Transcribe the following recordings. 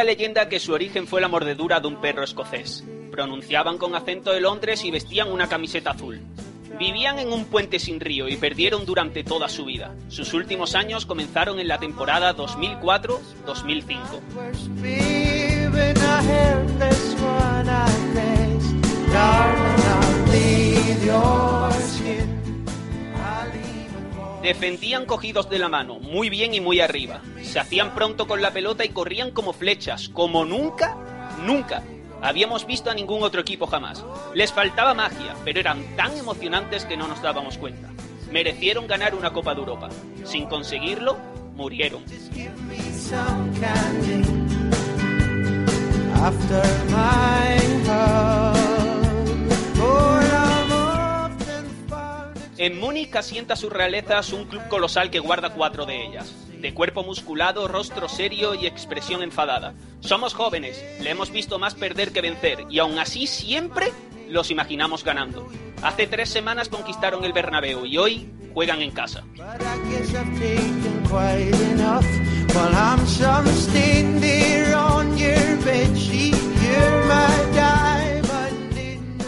la leyenda que su origen fue la mordedura de un perro escocés. Pronunciaban con acento de Londres y vestían una camiseta azul. Vivían en un puente sin río y perdieron durante toda su vida. Sus últimos años comenzaron en la temporada 2004-2005. Defendían cogidos de la mano, muy bien y muy arriba. Se hacían pronto con la pelota y corrían como flechas, como nunca, nunca habíamos visto a ningún otro equipo jamás. Les faltaba magia, pero eran tan emocionantes que no nos dábamos cuenta. Merecieron ganar una Copa de Europa. Sin conseguirlo, murieron. En Múnich asienta sus realezas un club colosal que guarda cuatro de ellas. De cuerpo musculado, rostro serio y expresión enfadada. Somos jóvenes, le hemos visto más perder que vencer, y aún así siempre los imaginamos ganando. Hace tres semanas conquistaron el Bernabéu y hoy juegan en casa.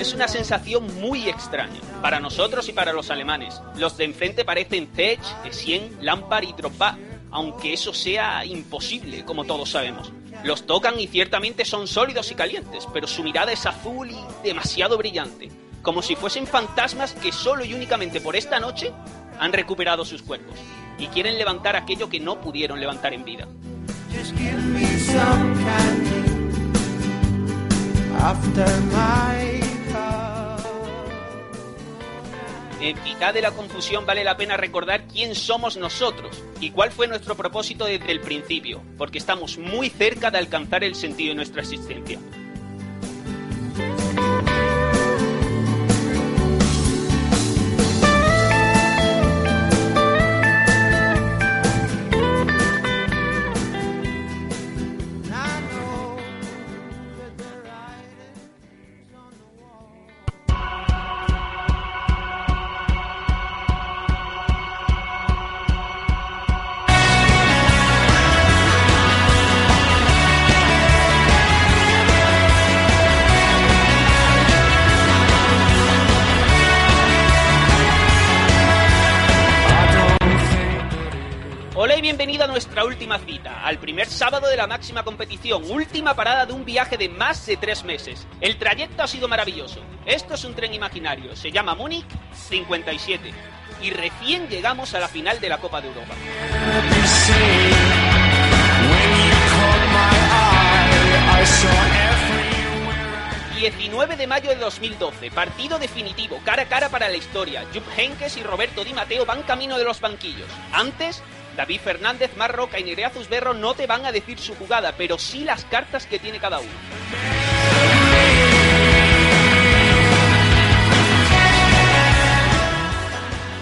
Es una sensación muy extraña, para nosotros y para los alemanes. Los de enfrente parecen Zech, Essien, Lampard y Drogba, aunque eso sea imposible, como todos sabemos. Los tocan y ciertamente son sólidos y calientes, pero su mirada es azul y demasiado brillante, como si fuesen fantasmas que solo y únicamente por esta noche han recuperado sus cuerpos y quieren levantar aquello que no pudieron levantar en vida. En mitad de la confusión vale la pena recordar quién somos nosotros y cuál fue nuestro propósito desde el principio, porque estamos muy cerca de alcanzar el sentido de nuestra existencia. La máxima competición, última parada de un viaje de más de tres meses. El trayecto ha sido maravilloso. Esto es un tren imaginario, se llama Múnich 57 y recién llegamos a la final de la Copa de Europa. 19 de mayo de 2012, partido definitivo, cara a cara para la historia. Jupp Heynckes y Roberto Di Matteo van camino de los banquillos. Antes, David Fernández, Marroca y Nereazus Berro no te van a decir su jugada, pero sí las cartas que tiene cada uno.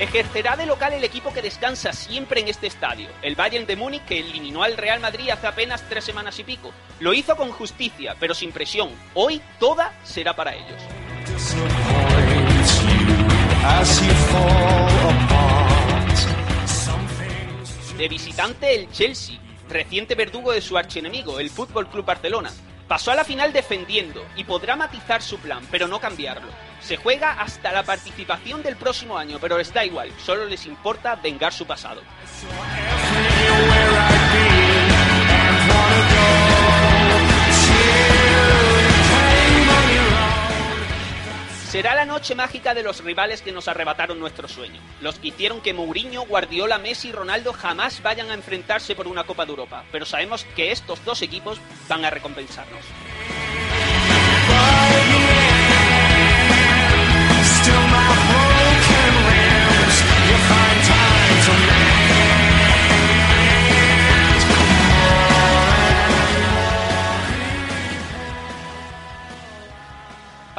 Ejercerá de local el equipo que descansa siempre en este estadio, el Bayern de Múnich que eliminó al Real Madrid hace apenas tres semanas y pico. Lo hizo con justicia, pero sin presión. Hoy toda será para ellos. De visitante el Chelsea, reciente verdugo de su archienemigo, el Fútbol Club Barcelona. Pasó a la final defendiendo y podrá matizar su plan, pero no cambiarlo. Se juega hasta la participación del próximo año, pero les da igual, solo les importa vengar su pasado. Será la noche mágica de los rivales que nos arrebataron nuestro sueño. Los que hicieron que Mourinho, Guardiola, Messi y Ronaldo jamás vayan a enfrentarse por una Copa de Europa. Pero sabemos que estos dos equipos van a recompensarnos.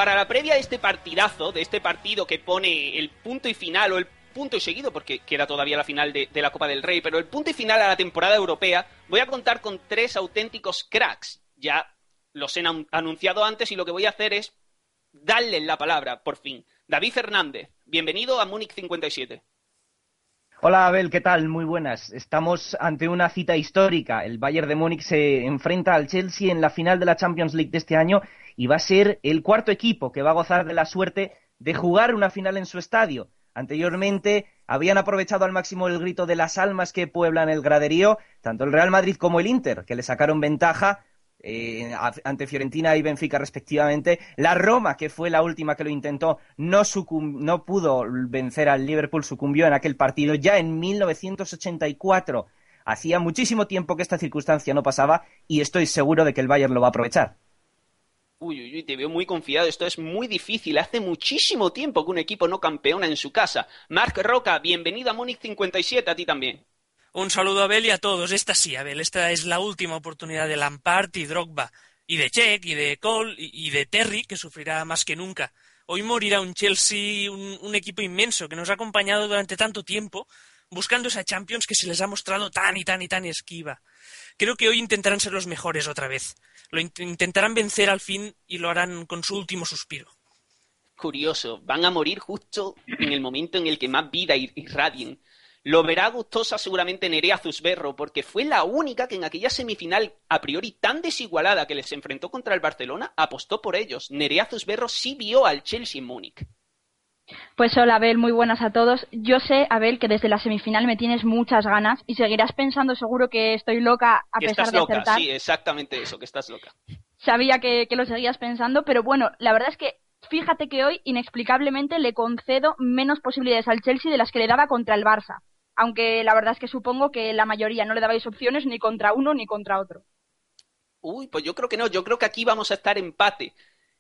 Para la previa de este partidazo, de este partido que pone el punto y final, o el punto y seguido, porque queda todavía la final de, la Copa del Rey, pero el punto y final a la temporada europea, voy a contar con tres auténticos cracks. Ya los he anun- anunciado antes y lo que voy a hacer es darle la palabra, por fin. David Fernández, bienvenido a Múnich 57. Hola Abel, ¿qué tal? Muy buenas. Estamos ante una cita histórica. El Bayern de Múnich se enfrenta al Chelsea en la final de la Champions League de este año y va a ser el cuarto equipo que va a gozar de la suerte de jugar una final en su estadio. Anteriormente habían aprovechado al máximo el grito de las almas que pueblan el graderío, tanto el Real Madrid como el Inter, que le sacaron ventaja eh, ante Fiorentina y Benfica respectivamente. La Roma, que fue la última que lo intentó, no, no pudo vencer al Liverpool, sucumbió en aquel partido ya en 1984. Hacía muchísimo tiempo que esta circunstancia no pasaba y estoy seguro de que el Bayern lo va a aprovechar. Uy, uy, uy, te veo muy confiado. Esto es muy difícil. Hace muchísimo tiempo que un equipo no campeona en su casa. Marc Roca, bienvenido a Múnich 57, a ti también. Un saludo a Abel y a todos. Esta sí, Abel, esta es la última oportunidad de Lampard y Drogba, y de Check, y de Cole, y de Terry, que sufrirá más que nunca. Hoy morirá un Chelsea, un, un equipo inmenso que nos ha acompañado durante tanto tiempo, buscando esa Champions que se les ha mostrado tan y tan y tan esquiva. Creo que hoy intentarán ser los mejores otra vez. Lo intentarán vencer al fin y lo harán con su último suspiro. Curioso, van a morir justo en el momento en el que más vida irradien. Lo verá gustosa seguramente Nerea Zusberro, porque fue la única que en aquella semifinal a priori tan desigualada que les enfrentó contra el Barcelona apostó por ellos. Nerea Zusberro sí vio al Chelsea en Múnich. Pues hola Abel, muy buenas a todos. Yo sé, Abel, que desde la semifinal me tienes muchas ganas y seguirás pensando seguro que estoy loca a pesar de loca, acertar. Sí, exactamente eso, que estás loca. Sabía que, que lo seguías pensando, pero bueno, la verdad es que fíjate que hoy inexplicablemente le concedo menos posibilidades al Chelsea de las que le daba contra el Barça. Aunque la verdad es que supongo que la mayoría no le dabais opciones ni contra uno ni contra otro. Uy, pues yo creo que no, yo creo que aquí vamos a estar empate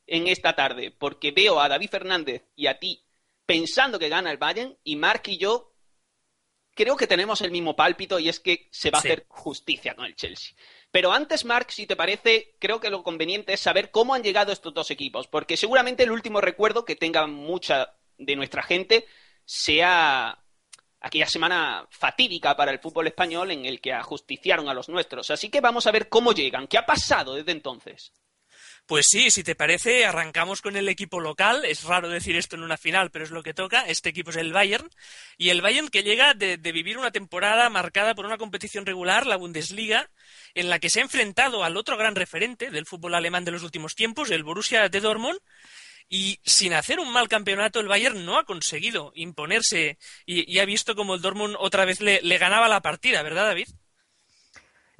en esta tarde, porque veo a David Fernández y a ti pensando que gana el Bayern y Mark y yo creo que tenemos el mismo pálpito y es que se va a hacer justicia con el Chelsea. Pero antes, Mark, si te parece, creo que lo conveniente es saber cómo han llegado estos dos equipos, porque seguramente el último recuerdo que tenga mucha de nuestra gente sea aquella semana fatídica para el fútbol español en el que ajusticiaron a los nuestros. Así que vamos a ver cómo llegan, qué ha pasado desde entonces. Pues sí, si te parece, arrancamos con el equipo local. Es raro decir esto en una final, pero es lo que toca. Este equipo es el Bayern. Y el Bayern que llega de, vivir una temporada marcada por una competición regular, la Bundesliga, en la que se ha enfrentado al otro gran referente del fútbol alemán de los últimos tiempos, el Borussia de Dortmund. Y sin hacer un mal campeonato, el Bayern no ha conseguido imponerse y, ha visto como el Dortmund otra vez le ganaba la partida, ¿verdad, David?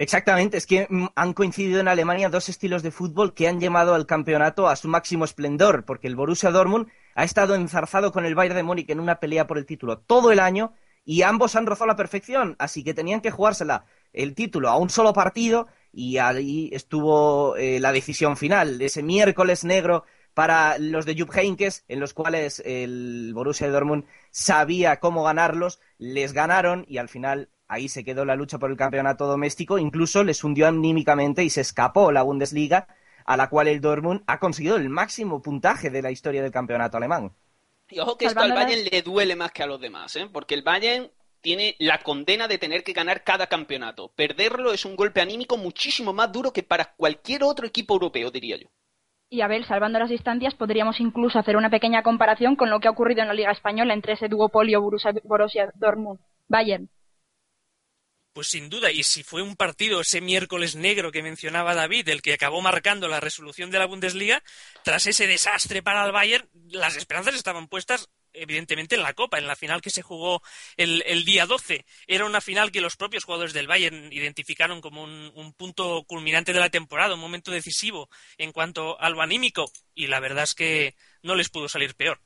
Exactamente, es que mm, han coincidido en Alemania dos estilos de fútbol que han llevado al campeonato a su máximo esplendor, porque el Borussia Dortmund ha estado enzarzado con el Bayern de Múnich en una pelea por el título todo el año y ambos han rozado la perfección, así que tenían que jugársela el título a un solo partido y ahí estuvo eh, la decisión final, ese miércoles negro para los de Jupp Heynckes, en los cuales el Borussia Dortmund sabía cómo ganarlos, les ganaron y al final Ahí se quedó la lucha por el campeonato doméstico, incluso les hundió anímicamente y se escapó la Bundesliga, a la cual el Dortmund ha conseguido el máximo puntaje de la historia del campeonato alemán. Y ojo que esto al Bayern le duele más que a los demás, ¿eh? porque el Bayern tiene la condena de tener que ganar cada campeonato. Perderlo es un golpe anímico muchísimo más duro que para cualquier otro equipo europeo, diría yo. Y a ver, salvando las distancias, podríamos incluso hacer una pequeña comparación con lo que ha ocurrido en la Liga Española entre ese duopolio Borussia Dortmund-Bayern. Pues sin duda, y si fue un partido ese miércoles negro que mencionaba David, el que acabó marcando la resolución de la Bundesliga, tras ese desastre para el Bayern, las esperanzas estaban puestas evidentemente en la Copa, en la final que se jugó el, día 12. Era una final que los propios jugadores del Bayern identificaron como un, un, punto culminante de la temporada, un momento decisivo en cuanto al lo anímico, y la verdad es que no les pudo salir peor.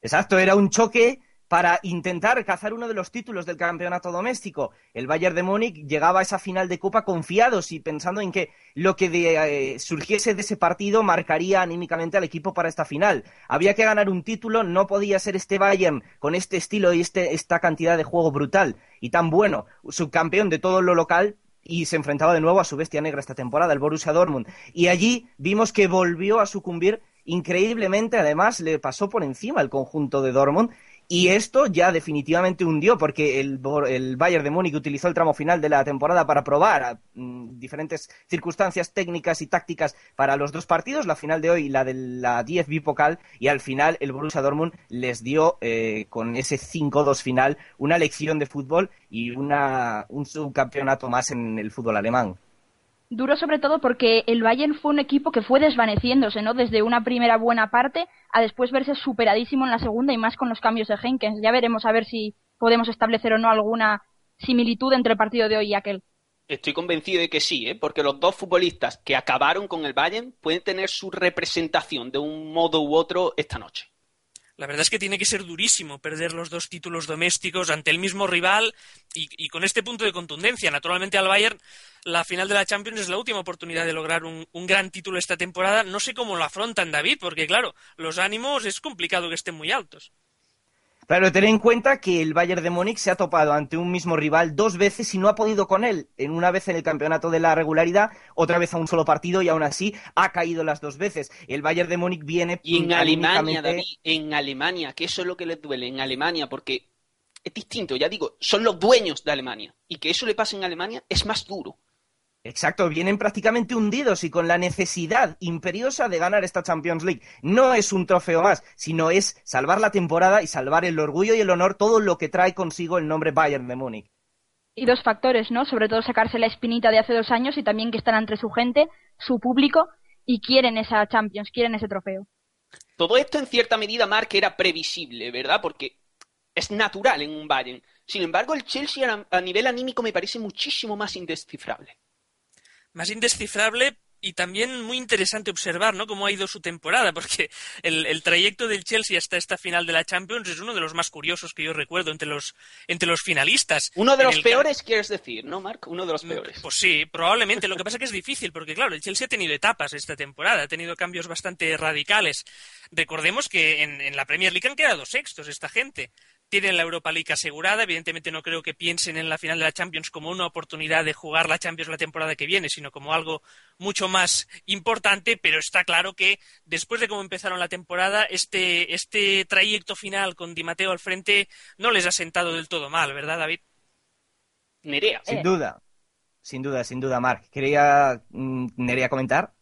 Exacto, era un choque para intentar cazar uno de los títulos del campeonato doméstico. El Bayern de Múnich llegaba a esa final de Copa confiados y pensando en que lo que eh, surgiese de ese partido marcaría anímicamente al equipo para esta final. Había que ganar un título, no podía ser este Bayern con este estilo y este, esta cantidad de juego brutal y tan bueno, subcampeón de todo lo local, y se enfrentaba de nuevo a su bestia negra esta temporada, el Borussia Dortmund. Y allí vimos que volvió a sucumbir increíblemente, además le pasó por encima el conjunto de Dortmund Y esto ya definitivamente hundió, porque el, el Bayern de Múnich utilizó el tramo final de la temporada para probar mm, diferentes circunstancias técnicas y tácticas para los dos partidos, la final de hoy y la de la 10 bipocal, y al final el Borussia Dortmund les dio eh, con ese 5-2 final una lección de fútbol y una, un subcampeonato más en el fútbol alemán. Duro sobre todo porque el Bayern fue un equipo que fue desvaneciéndose, ¿no? Desde una primera buena parte a después verse superadísimo en la segunda y más con los cambios de Henkens. Ya veremos a ver si podemos establecer o no alguna similitud entre el partido de hoy y aquel. Estoy convencido de que sí, ¿eh? porque los dos futbolistas que acabaron con el Bayern pueden tener su representación de un modo u otro esta noche. La verdad es que tiene que ser durísimo perder los dos títulos domésticos ante el mismo rival y, con este punto de contundencia. Naturalmente al Bayern la final de la Champions es la última oportunidad de lograr un, gran título esta temporada. No sé cómo lo afrontan David, porque claro, los ánimos es complicado que estén muy altos. Claro, ten en cuenta que el Bayern de Múnich se ha topado ante un mismo rival dos veces y no ha podido con él. En una vez en el campeonato de la regularidad, otra vez a un solo partido y aún así ha caído las dos veces. El Bayern de Múnich viene y en Alemania, David, en Alemania, que eso es lo que les duele en Alemania, porque es distinto. Ya digo, son los dueños de Alemania y que eso le pase en Alemania es más duro. Exacto, vienen prácticamente hundidos y con la necesidad imperiosa de ganar esta Champions League. No es un trofeo más, sino es salvar la temporada y salvar el orgullo y el honor, todo lo que trae consigo el nombre Bayern de Múnich. Y dos factores, ¿no? Sobre todo sacarse la espinita de hace dos años y también que están entre su gente, su público, y quieren esa Champions, quieren ese trofeo. Todo esto en cierta medida, Mark, era previsible, ¿verdad? Porque es natural en un Bayern. Sin embargo, el Chelsea a nivel anímico me parece muchísimo más indescifrable más indescifrable y también muy interesante observar ¿no? cómo ha ido su temporada, porque el, trayecto del Chelsea hasta esta final de la Champions es uno de los más curiosos que yo recuerdo entre los, entre los finalistas. Uno de los peores, quieres decir, ¿no, Mark? Uno de los peores. Pues sí, probablemente. Lo que pasa es que es difícil, porque claro, el Chelsea ha tenido etapas esta temporada, ha tenido cambios bastante radicales. Recordemos que en, en la Premier League han quedado sextos esta gente tienen la Europa League asegurada. Evidentemente no creo que piensen en la final de la Champions como una oportunidad de jugar la Champions la temporada que viene, sino como algo mucho más importante, pero está claro que después de cómo empezaron la temporada, este, este trayecto final con Di Matteo al frente no les ha sentado del todo mal, ¿verdad, David? Nerea. Sin duda, sin duda, sin duda, Marc. ¿Quería mm, Nerea comentar?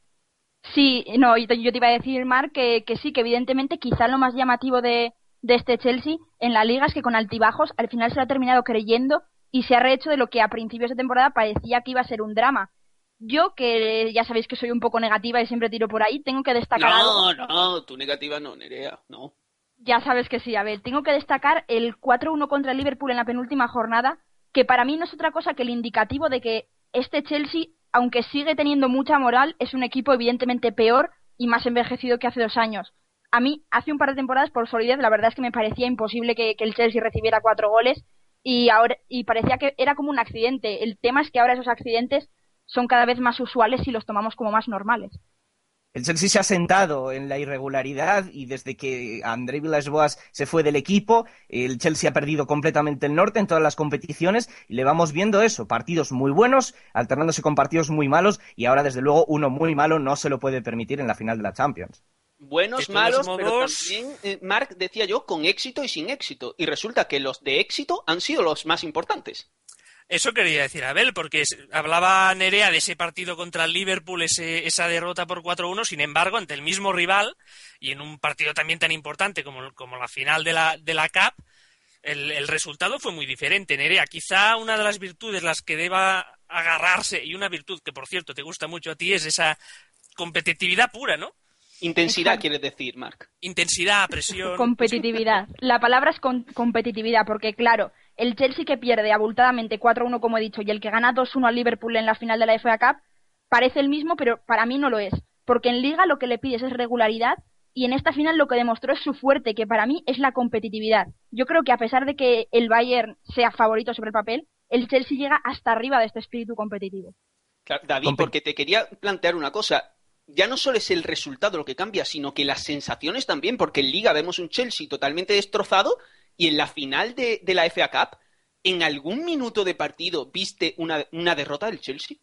Sí, no, yo te iba a decir, Marc, que sí, que evidentemente quizá lo más llamativo de, de este Chelsea en la liga es que con altibajos al final se lo ha terminado creyendo y se ha rehecho de lo que a principios de temporada parecía que iba a ser un drama. Yo, que ya sabéis que soy un poco negativa y siempre tiro por ahí, tengo que destacar. No, no, tu negativa no, Nerea, no. Ya sabes que sí, a ver, tengo que destacar el 4-1 contra el Liverpool en la penúltima jornada, que para mí no es otra cosa que el indicativo de que este Chelsea, aunque sigue teniendo mucha moral, es un equipo evidentemente peor y más envejecido que hace dos años a mí hace un par de temporadas por solidez la verdad es que me parecía imposible que, el Chelsea recibiera cuatro goles y ahora y parecía que era como un accidente. El tema es que ahora esos accidentes son cada vez más usuales y los tomamos como más normales. El Chelsea se ha sentado en la irregularidad y desde que André Villas-Boas se fue del equipo, el Chelsea ha perdido completamente el norte en todas las competiciones y le vamos viendo eso, partidos muy buenos, alternándose con partidos muy malos y ahora desde luego uno muy malo no se lo puede permitir en la final de la Champions buenos, malos, pero también, eh, Mark decía yo, con éxito y sin éxito. Y resulta que los de éxito han sido los más importantes. Eso quería decir Abel, porque hablaba Nerea de ese partido contra el Liverpool, ese, esa derrota por 4-1, sin embargo, ante el mismo rival y en un partido también tan importante como, como la final de la, de la CAP, el, el, resultado fue muy diferente. Nerea, quizá una de las virtudes las que deba agarrarse, y una virtud que por cierto te gusta mucho a ti, es esa competitividad pura, ¿no? Intensidad quieres decir, Marc. Intensidad, presión. Competitividad. La palabra es competitividad, porque claro, el Chelsea que pierde abultadamente 4-1, como he dicho, y el que gana 2-1 al Liverpool en la final de la FA Cup, parece el mismo, pero para mí no lo es. Porque en Liga lo que le pides es regularidad, y en esta final lo que demostró es su fuerte, que para mí es la competitividad. Yo creo que a pesar de que el Bayern sea favorito sobre el papel, el Chelsea llega hasta arriba de este espíritu competitivo. David, porque te quería plantear una cosa ya no solo es el resultado lo que cambia, sino que las sensaciones también, porque en Liga vemos un Chelsea totalmente destrozado y en la final de, la FA Cup, ¿en algún minuto de partido viste una, una derrota del Chelsea?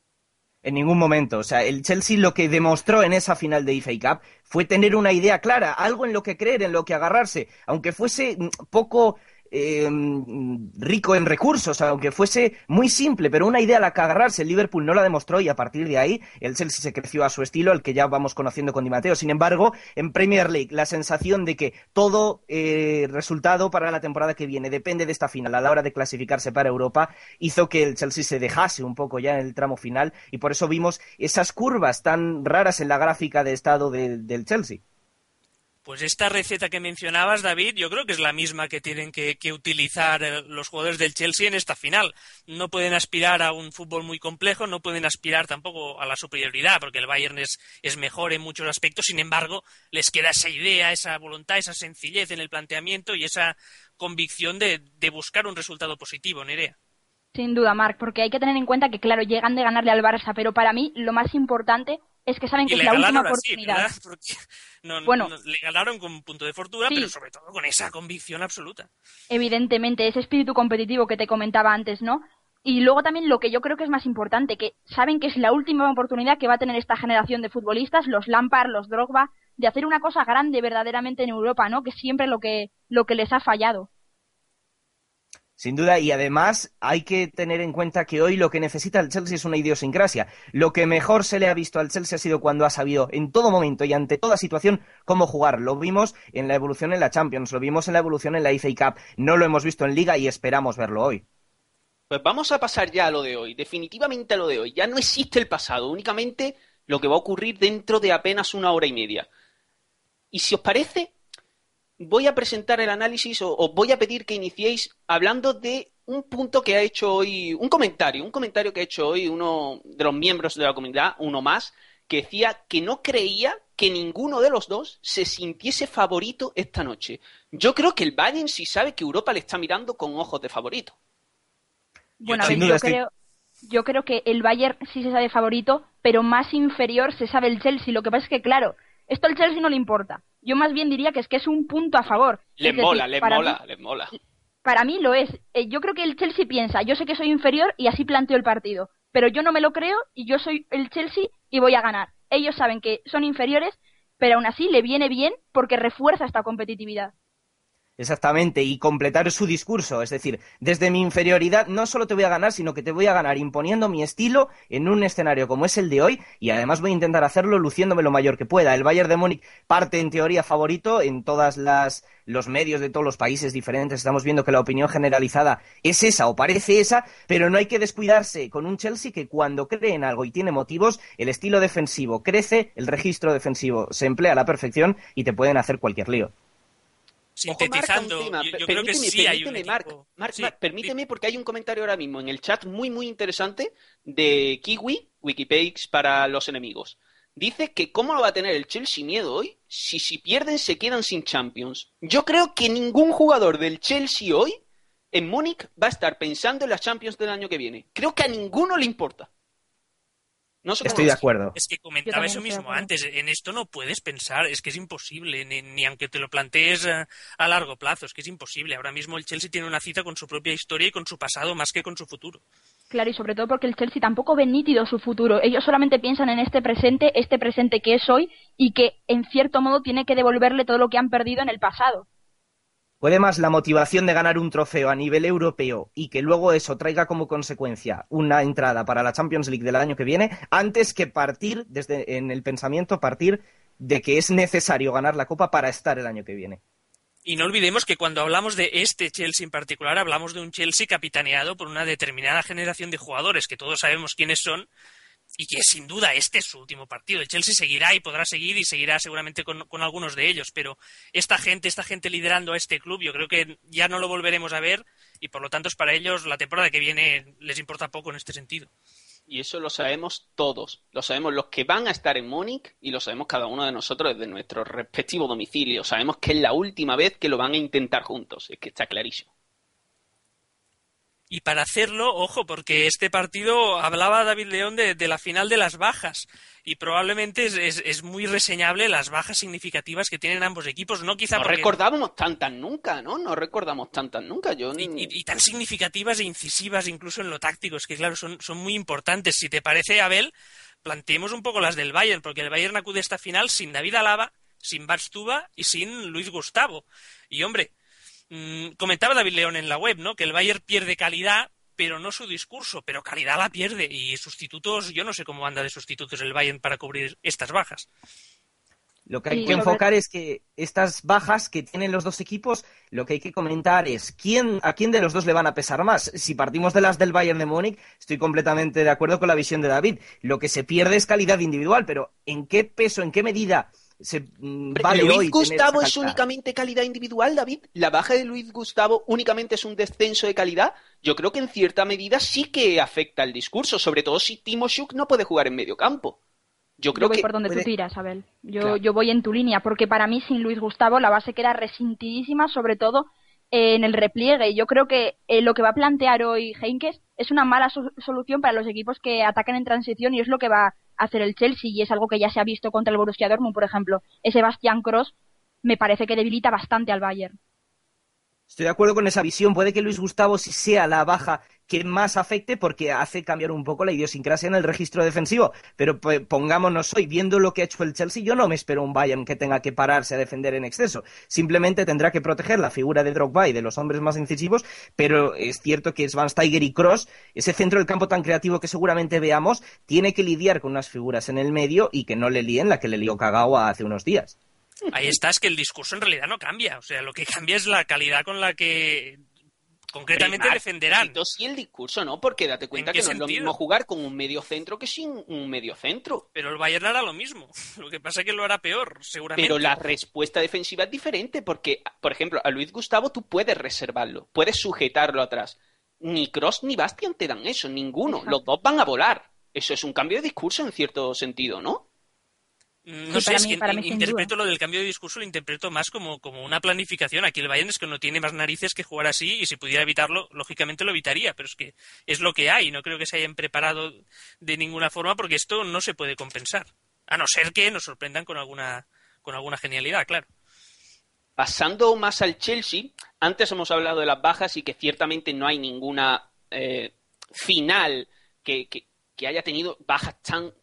En ningún momento. O sea, el Chelsea lo que demostró en esa final de FA Cup fue tener una idea clara, algo en lo que creer, en lo que agarrarse, aunque fuese mm, poco eh, rico en recursos, aunque fuese muy simple, pero una idea la que agarrarse. El Liverpool no la demostró y a partir de ahí el Chelsea se creció a su estilo, el que ya vamos conociendo con Di Matteo. Sin embargo, en Premier League, la sensación de que todo eh, resultado para la temporada que viene depende de esta final a la hora de clasificarse para Europa hizo que el Chelsea se dejase un poco ya en el tramo final y por eso vimos esas curvas tan raras en la gráfica de estado del Chelsea. Pues esta receta que mencionabas, David, yo creo que es la misma que tienen que, utilizar eh, los jugadores del Chelsea en esta final. No pueden aspirar a un fútbol muy complejo, no pueden aspirar tampoco a la superioridad, porque el Bayern es, mejor en muchos aspectos. Sin embargo, les queda esa idea, esa voluntad, esa sencillez en el planteamiento y esa convicción de, de buscar un resultado positivo, Nerea. Sin duda, Marc, porque hay que tener en cuenta que, claro, llegan de ganarle al Barça, pero para mí lo más importante es que saben que es la última oportunidad. bueno, le ganaron con un punto de fortuna, pero sobre todo con esa convicción absoluta. Evidentemente, ese espíritu competitivo que te comentaba antes, ¿no? Y luego también lo que yo creo que es más importante, que saben que es la última oportunidad que va a tener esta generación de futbolistas, los Lampard, los Drogba, de hacer una cosa grande verdaderamente en Europa, ¿no? Que siempre lo que, lo que les ha fallado. Sin duda, y además hay que tener en cuenta que hoy lo que necesita el Chelsea es una idiosincrasia. Lo que mejor se le ha visto al Chelsea ha sido cuando ha sabido en todo momento y ante toda situación cómo jugar. Lo vimos en la evolución en la Champions, lo vimos en la evolución en la FA Cup, no lo hemos visto en Liga y esperamos verlo hoy. Pues vamos a pasar ya a lo de hoy, definitivamente a lo de hoy. Ya no existe el pasado, únicamente lo que va a ocurrir dentro de apenas una hora y media. Y si os parece, voy a presentar el análisis o os voy a pedir que iniciéis hablando de un punto que ha hecho hoy, un comentario, un comentario que ha hecho hoy uno de los miembros de la comunidad, uno más, que decía que no creía que ninguno de los dos se sintiese favorito esta noche. Yo creo que el Bayern sí sabe que Europa le está mirando con ojos de favorito. Bueno, a ver, yo creo, yo creo que el Bayern sí se sabe favorito, pero más inferior se sabe el Chelsea. Lo que pasa es que, claro, esto al Chelsea no le importa. Yo más bien diría que es que es un punto a favor. Le mola, le mola, le mola. Para mí lo es. Eh, yo creo que el Chelsea piensa, yo sé que soy inferior y así planteo el partido. Pero yo no me lo creo y yo soy el Chelsea y voy a ganar. Ellos saben que son inferiores, pero aún así le viene bien porque refuerza esta competitividad. Exactamente, y completar su discurso. Es decir, desde mi inferioridad no solo te voy a ganar, sino que te voy a ganar imponiendo mi estilo en un escenario como es el de hoy, y además voy a intentar hacerlo luciéndome lo mayor que pueda. El Bayern de Múnich parte en teoría favorito en todas las los medios de todos los países diferentes. Estamos viendo que la opinión generalizada es esa o parece esa, pero no hay que descuidarse con un Chelsea que cuando cree en algo y tiene motivos, el estilo defensivo crece, el registro defensivo se emplea a la perfección y te pueden hacer cualquier lío sintetizando, yo, creo que sí hay un permíteme porque hay un comentario ahora mismo en el chat muy muy interesante de Kiwi, Wikipedia para los enemigos. Dice que cómo lo va a tener el Chelsea miedo hoy si si pierden se quedan sin Champions. Yo creo que ningún jugador del Chelsea hoy en Múnich va a estar pensando en las Champions del año que viene. Creo que a ninguno le importa. Estoy de acuerdo. Es que comentaba eso mismo antes. En esto no puedes pensar, es que es imposible, ni, aunque te lo plantees a, a, largo plazo, es que es imposible. Ahora mismo el Chelsea tiene una cita con su propia historia y con su pasado más que con su futuro. Claro, y sobre todo porque el Chelsea tampoco ve nítido su futuro. Ellos solamente piensan en este presente, este presente que es hoy y que en cierto modo tiene que devolverle todo lo que han perdido en el pasado. Puede más la motivación de ganar un trofeo a nivel europeo y que luego eso traiga como consecuencia una entrada para la Champions League del año que viene, antes que partir desde en el pensamiento partir de que es necesario ganar la Copa para estar el año que viene. Y no olvidemos que cuando hablamos de este Chelsea en particular, hablamos de un Chelsea capitaneado por una determinada generación de jugadores que todos sabemos quiénes son y que sin duda este es su último partido. El Chelsea seguirá y podrá seguir y seguirá seguramente con, algunos de ellos, pero esta gente, esta gente liderando a este club, yo creo que ya no lo volveremos a ver y por lo tanto es para ellos la temporada que viene les importa poco en este sentido. Y eso lo sabemos todos, lo sabemos los que van a estar en Múnich y lo sabemos cada uno de nosotros desde nuestro respectivo domicilio. Sabemos que es la última vez que lo van a intentar juntos, es que está clarísimo. Y para hacerlo, ojo, porque este partido hablaba David León de, la final de las bajas y probablemente es, muy reseñable las bajas significativas que tienen ambos equipos. No quizá no recordábamos tantas nunca, ¿no? No recordamos tantas nunca. Yo y, tan significativas e incisivas incluso en lo táctico. Es que claro, son, son muy importantes. Si te parece, Abel, planteemos un poco las del Bayern, porque el Bayern acude a esta final sin David Alaba, sin Barstuba y sin Luis Gustavo. Y hombre, Mm, comentaba David León en la web, ¿no? Que el Bayern pierde calidad, pero no su discurso, pero calidad la pierde. Y sustitutos, yo no sé cómo anda de sustitutos el Bayern para cubrir estas bajas. Lo que hay que enfocar es que estas bajas que tienen los dos equipos, lo que hay que comentar es quién, a quién de los dos le van a pesar más. Si partimos de las del Bayern de Múnich, estoy completamente de acuerdo con la visión de David. Lo que se pierde es calidad individual, pero ¿en qué peso, en qué medida Mm, Luis Gustavo es únicamente calidad individual, David. La baja de Luis Gustavo únicamente es un descenso de calidad. Yo creo que en cierta medida sí que afecta el discurso, sobre todo si Timo Shuk no puede jugar en medio campo. Yo creo voy por donde tú tiras, Abel. Yo, yo voy en tu línea, porque para mí sin Luis Gustavo la base queda resentidísima, sobre todo en el repliegue. Yo creo que eh, lo que va a plantear hoy Heinkes es una mala solución para los equipos que atacan en transición y es lo que va hacer el Chelsea y es algo que ya se ha visto contra el Borussia Dortmund, por ejemplo. Ese Bastian Cross me parece que debilita bastante al Bayern. Estoy de acuerdo con esa visión. Puede que Luis Gustavo sí sea la baja que más afecte porque hace cambiar un poco la idiosincrasia en el registro defensivo. Pero pongámonos hoy, viendo lo que ha hecho el Chelsea, yo no me espero un Bayern que tenga que pararse a defender en exceso. Simplemente tendrá que proteger la figura de Drogba y de los hombres más incisivos, pero es cierto que Van Steiger y Cross, ese centro del campo tan creativo que seguramente veamos, tiene que lidiar con unas figuras en el medio y que no le líen la que le lió Kagawa hace unos días. Ahí está, es que el discurso en realidad no cambia. O sea, lo que cambia es la calidad con la que concretamente defenderán. Sí, el discurso, ¿no? Porque date cuenta que no es lo mismo jugar con un medio centro que sin un medio centro. Pero el Bayern hará lo mismo. Lo que pasa es que lo hará peor, seguramente. Pero la respuesta defensiva es diferente porque, por ejemplo, a Luis Gustavo tú puedes reservarlo, puedes sujetarlo atrás. Ni Cross ni Bastian te dan eso, ninguno. Los dos van a volar. Eso es un cambio de discurso en cierto sentido, ¿no? No sé, es que interpreto lo del cambio de discurso, lo interpreto más como, como una planificación. Aquí el Bayern es que no tiene más narices que jugar así y si pudiera evitarlo, lógicamente lo evitaría, pero es que es lo que hay. No creo que se hayan preparado de ninguna forma porque esto no se puede compensar. A no ser que nos sorprendan con alguna, con alguna genialidad, claro. Pasando más al Chelsea, antes hemos hablado de las bajas y que ciertamente no hay ninguna eh, final que, que haya tenido bajas tan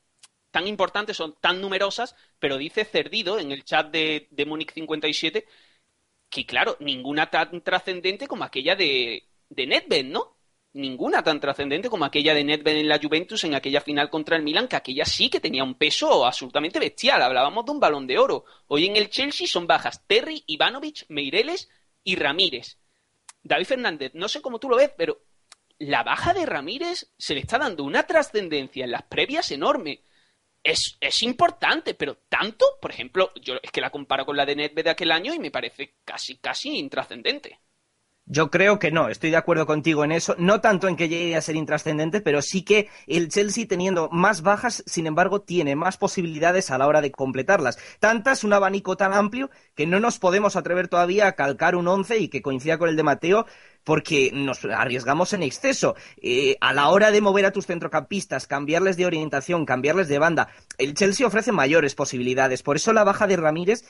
tan importantes, son tan numerosas, pero dice Cerdido en el chat de, de Múnich 57 que, claro, ninguna tan trascendente como aquella de, de Nedved, ¿no? Ninguna tan trascendente como aquella de Nedved en la Juventus en aquella final contra el Milan, que aquella sí que tenía un peso absolutamente bestial. Hablábamos de un balón de oro. Hoy en el Chelsea son bajas Terry, Ivanovic, Meireles y Ramírez. David Fernández, no sé cómo tú lo ves, pero la baja de Ramírez se le está dando una trascendencia en las previas enorme es, es, importante, pero tanto, por ejemplo, yo es que la comparo con la de Nedved de aquel año y me parece casi, casi intrascendente. Yo creo que no, estoy de acuerdo contigo en eso, no tanto en que llegue a ser intrascendente, pero sí que el Chelsea teniendo más bajas, sin embargo, tiene más posibilidades a la hora de completarlas. Tantas, un abanico tan amplio que no nos podemos atrever todavía a calcar un once y que coincida con el de Mateo, porque nos arriesgamos en exceso. Eh, a la hora de mover a tus centrocampistas, cambiarles de orientación, cambiarles de banda, el Chelsea ofrece mayores posibilidades. Por eso la baja de Ramírez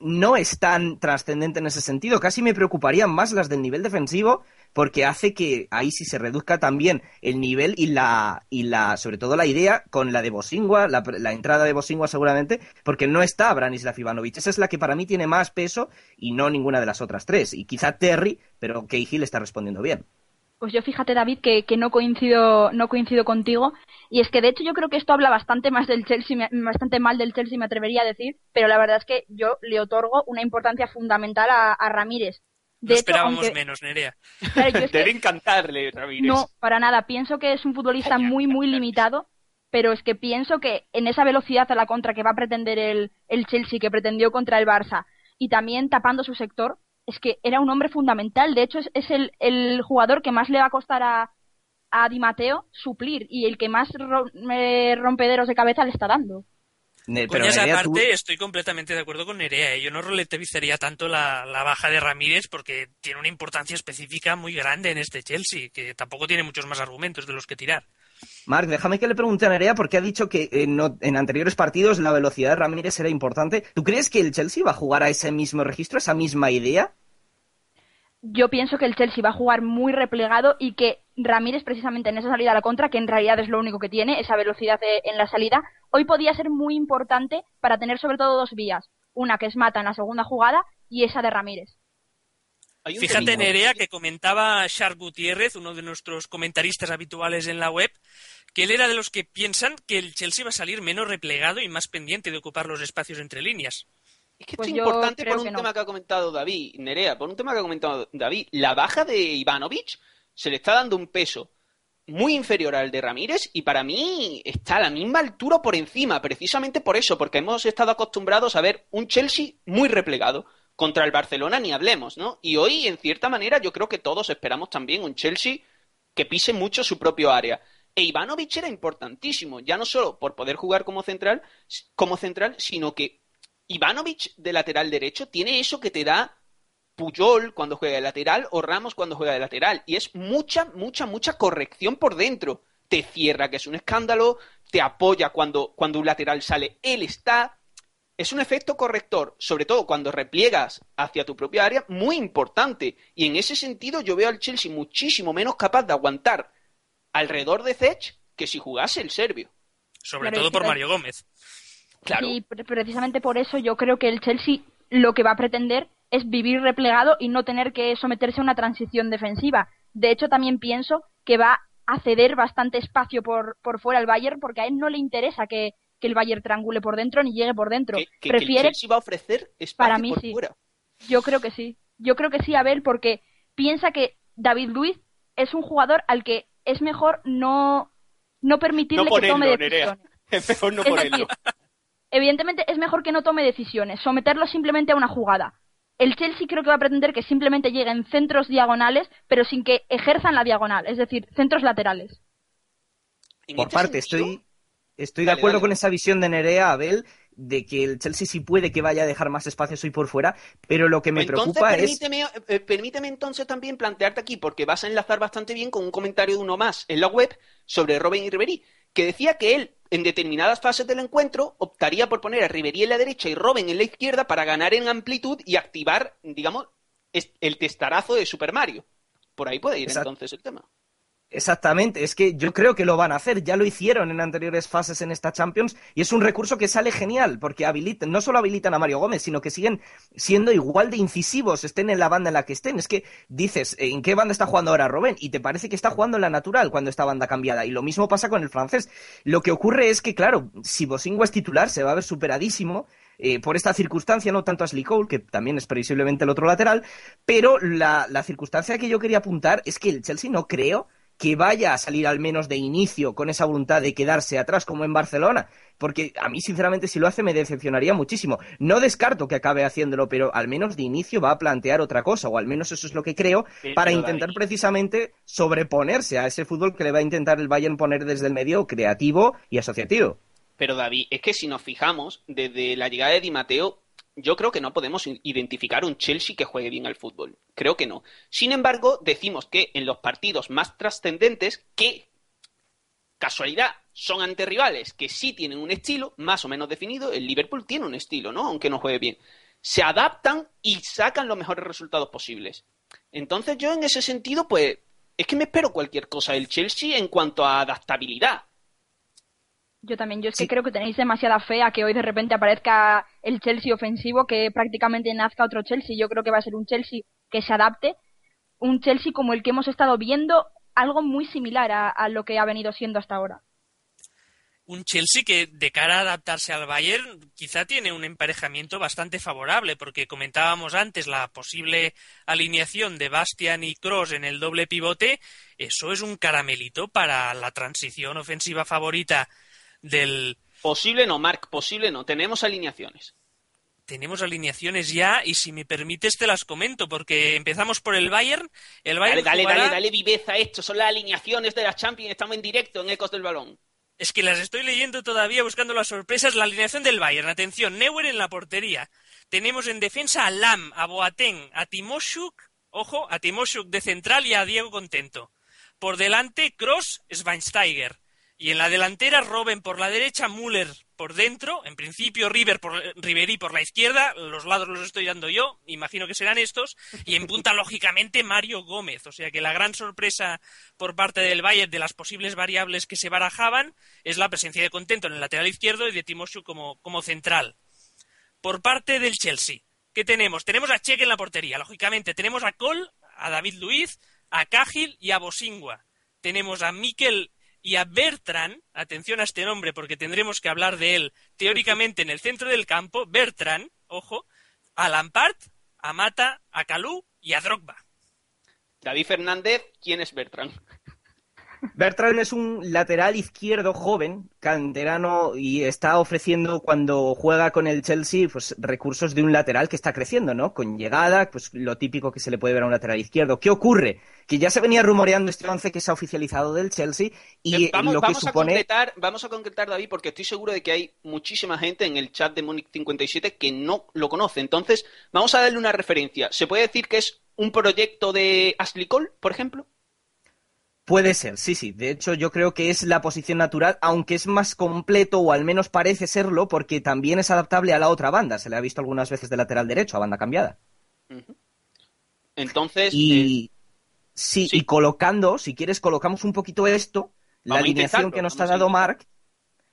no es tan trascendente en ese sentido. Casi me preocuparían más las del nivel defensivo, porque hace que ahí sí se reduzca también el nivel y la, y la sobre todo la idea con la de Bosingua, la, entrada de Bosingua seguramente, porque no está Branislav Ivanovic. Esa es la que para mí tiene más peso y no ninguna de las otras tres. Y quizá Terry, pero Cahill está respondiendo bien. Pues yo fíjate, David, que, que, no coincido, no coincido contigo. Y es que de hecho yo creo que esto habla bastante más del Chelsea, bastante mal del Chelsea, me atrevería a decir, pero la verdad es que yo le otorgo una importancia fundamental a, Ramírez. De esperábamos menos, Nerea. Debe encantarle, Ramírez. No, para nada. Pienso que es un futbolista muy, muy limitado, pero es que pienso que en esa velocidad a la contra que va a pretender el, el Chelsea, que pretendió contra el Barça, y también tapando su sector, es que era un hombre fundamental. De hecho, es, el, el, jugador que más le va a costar a, a Di Matteo suplir y el que más rompederos de cabeza le está dando. Ne- Pero Nerea, tú- aparte, estoy completamente de acuerdo con Nerea. ¿eh? Yo no relativizaría tanto la, la baja de Ramírez porque tiene una importancia específica muy grande en este Chelsea, que tampoco tiene muchos más argumentos de los que tirar. Marc, déjame que le pregunte a Nerea porque ha dicho que en anteriores partidos la velocidad de Ramírez era importante. ¿Tú crees que el Chelsea va a jugar a ese mismo registro, esa misma idea? Yo pienso que el Chelsea va a jugar muy replegado y que Ramírez precisamente en esa salida a la contra, que en realidad es lo único que tiene, esa velocidad de- en la salida, hoy podía ser muy importante para tener sobre todo dos vías. Una que es Mata en la segunda jugada y esa de Ramírez. Fíjate. Nerea, que comentaba Shark Gutiérrez, uno de nuestros comentaristas habituales en la web, que él era de los que piensan que el Chelsea va a salir menos replegado y más pendiente de ocupar los espacios entre líneas. Es que Pues esto es yo importante por un no. tema que ha comentado David, Nerea, por un tema que ha comentado David. La baja de Ivanovic se le está dando un peso muy inferior al de Ramírez y para mí está a la misma altura por encima, precisamente por eso, porque hemos estado acostumbrados a ver un Chelsea muy replegado. Contra el Barcelona ni hablemos, ¿no? Y hoy, en cierta manera, yo creo que todos esperamos también un Chelsea que pise mucho su propio área. E Ivanovic era importantísimo, ya no solo por poder jugar como central, como central, sino que Ivanovic de lateral derecho tiene eso que te da Puyol cuando juega de lateral o Ramos cuando juega de lateral. Y es mucha, mucha, mucha corrección por dentro. Te cierra, que es un escándalo, te apoya cuando, cuando un lateral sale, él está. Es un efecto corrector, sobre todo cuando repliegas hacia tu propia área, muy importante. Y en ese sentido yo veo al Chelsea muchísimo menos capaz de aguantar alrededor de Zech que si jugase el serbio. Sobre Claro, todo por Mario Gómez. Claro. Y pre- precisamente por eso yo creo que el Chelsea lo que va a pretender es vivir replegado y no tener que someterse a una transición defensiva. De hecho, también pienso que va a ceder bastante espacio por, por fuera al Bayern porque a él no le interesa que, que el Bayern triangule por dentro ni llegue por dentro. que, que- que Prefiere el Chelsea va a ofrecer espacio Para mí por sí. fuera. Yo creo que sí. Yo creo que sí, Abel, porque piensa que David Luiz es un jugador al que es mejor no, no permitirle No que tome ponerlo, decisiones. Es mejor no Es ponerlo. decir, evidentemente es mejor que no tome decisiones, someterlo simplemente a una jugada. El Chelsea creo que va a pretender que simplemente lleguen centros diagonales, pero sin que ejerzan la diagonal, es decir, centros laterales. Por este parte, sentido, estoy, estoy de acuerdo dale. con esa visión de Nerea, Abel, de que el Chelsea sí puede que vaya a dejar más espacios hoy por fuera, pero lo que me entonces, preocupa es... permíteme, eh, permíteme entonces también plantearte aquí, porque vas a enlazar bastante bien con un comentario de uno más en la web sobre Robin y Ribery, que decía que él, en determinadas fases del encuentro, optaría por poner a Ribery en la derecha y Robin en la izquierda para ganar en amplitud y activar, digamos, el testarazo de Super Mario. Por ahí puede ir Exacto. entonces el tema. Exactamente, es que yo creo que lo van a hacer, ya lo hicieron en anteriores fases en esta Champions y es un recurso que sale genial porque habilitan, no solo habilitan a Mario Gómez, sino que siguen siendo igual de incisivos, estén en la banda en la que estén. Es que dices, ¿en qué banda está jugando ahora Robben? Y te parece que está jugando en la natural cuando está banda cambiada. Y lo mismo pasa con el francés. Lo que ocurre es que, claro, si Bosingua es titular, se va a ver superadísimo eh, por esta circunstancia, no tanto a Cole, que también es previsiblemente el otro lateral, pero la, la circunstancia que yo quería apuntar es que el Chelsea no creo que vaya a salir al menos de inicio con esa voluntad de quedarse atrás como en Barcelona, porque a mí sinceramente si lo hace me decepcionaría muchísimo. No descarto que acabe haciéndolo, pero al menos de inicio va a plantear otra cosa, o al menos eso es lo que creo, Pero, para intentar precisamente sobreponerse a ese fútbol que le va a intentar el Bayern poner desde el medio creativo y asociativo. Pero David, es que si nos fijamos, desde la llegada de Di Matteo, yo creo que no podemos identificar un Chelsea que juegue bien al fútbol. Creo que no. Sin embargo, decimos que en los partidos más trascendentes, que casualidad son ante que sí tienen un estilo más o menos definido, el Liverpool tiene un estilo, ¿no? Aunque no juegue bien. Se adaptan y sacan los mejores resultados posibles. Entonces yo en ese sentido, pues, es que me espero cualquier cosa del Chelsea en cuanto a adaptabilidad. Yo también, yo es Sí. que creo que tenéis demasiada fe a que hoy de repente aparezca el Chelsea ofensivo, que prácticamente nazca otro Chelsea. Yo creo que va a ser un Chelsea que se adapte, un Chelsea como el que hemos estado viendo, algo muy similar a, a lo que ha venido siendo hasta ahora. un Chelsea que de cara a adaptarse al Bayern quizá tiene un emparejamiento bastante favorable porque comentábamos antes la posible alineación de Bastian y Cross en el doble pivote, eso es un caramelito para la transición ofensiva favorita del Posible no, Mark, posible no. Tenemos alineaciones. tenemos alineaciones ya y si me permites te las comento porque empezamos por el Bayern, el Bayern Dale, dale, dale viveza a esto. Son las alineaciones de la Champions. Estamos en directo en Ecos del Balón. Es que las estoy leyendo todavía buscando las sorpresas. La alineación del Bayern. Atención, Neuer en la portería. Tenemos en defensa a Lam, a Boateng, a Timoshuk, ojo, a Timoshuk de central y a Diego Contento. Por delante, Cross, Schweinsteiger. Y en la delantera, Robben por la derecha, Müller por dentro. En principio, River por, Ribery por la izquierda. Los lados los estoy dando yo. Imagino que serán estos. Y en punta, lógicamente, Mario Gómez. O sea que la gran sorpresa por parte del Bayern de las posibles variables que se barajaban es la presencia de Contento en el lateral izquierdo y de Timoshu como, como central. Por parte del Chelsea, ¿qué tenemos? Tenemos a Cheque en la portería. Lógicamente, tenemos a Cole, a David Luiz, a Cahill y a Bosingua. Tenemos a Mikel y a Bertrand, atención a este nombre porque tendremos que hablar de él teóricamente en el centro del campo, Bertrand, ojo, a Lampard, a Mata, a Calú y a Drogba. David Fernández, ¿quién es Bertrand? Bertrand es un lateral izquierdo joven, canterano, y está ofreciendo cuando juega con el Chelsea pues recursos de un lateral que está creciendo, ¿no? Con llegada, pues lo típico que se le puede ver a un lateral izquierdo. ¿Qué ocurre? Que ya se venía rumoreando este once que se ha oficializado del Chelsea y vamos, lo que vamos supone... A concretar, vamos a concretar, David, porque estoy seguro de que hay muchísima gente en el chat de Munich 57 que no lo conoce. Entonces, vamos a darle una referencia. ¿Se puede decir que es un proyecto de Ashley Cole, por ejemplo? Puede ser, sí, sí. De hecho, yo creo que es la posición natural, aunque es más completo, o al menos parece serlo, porque también es adaptable a la otra banda. Se le ha visto algunas veces de lateral derecho, a banda cambiada. Entonces. Y. eh, sí, sí. y colocando, si quieres, colocamos un poquito esto, la Vamos alineación que nos ha dado. Mark.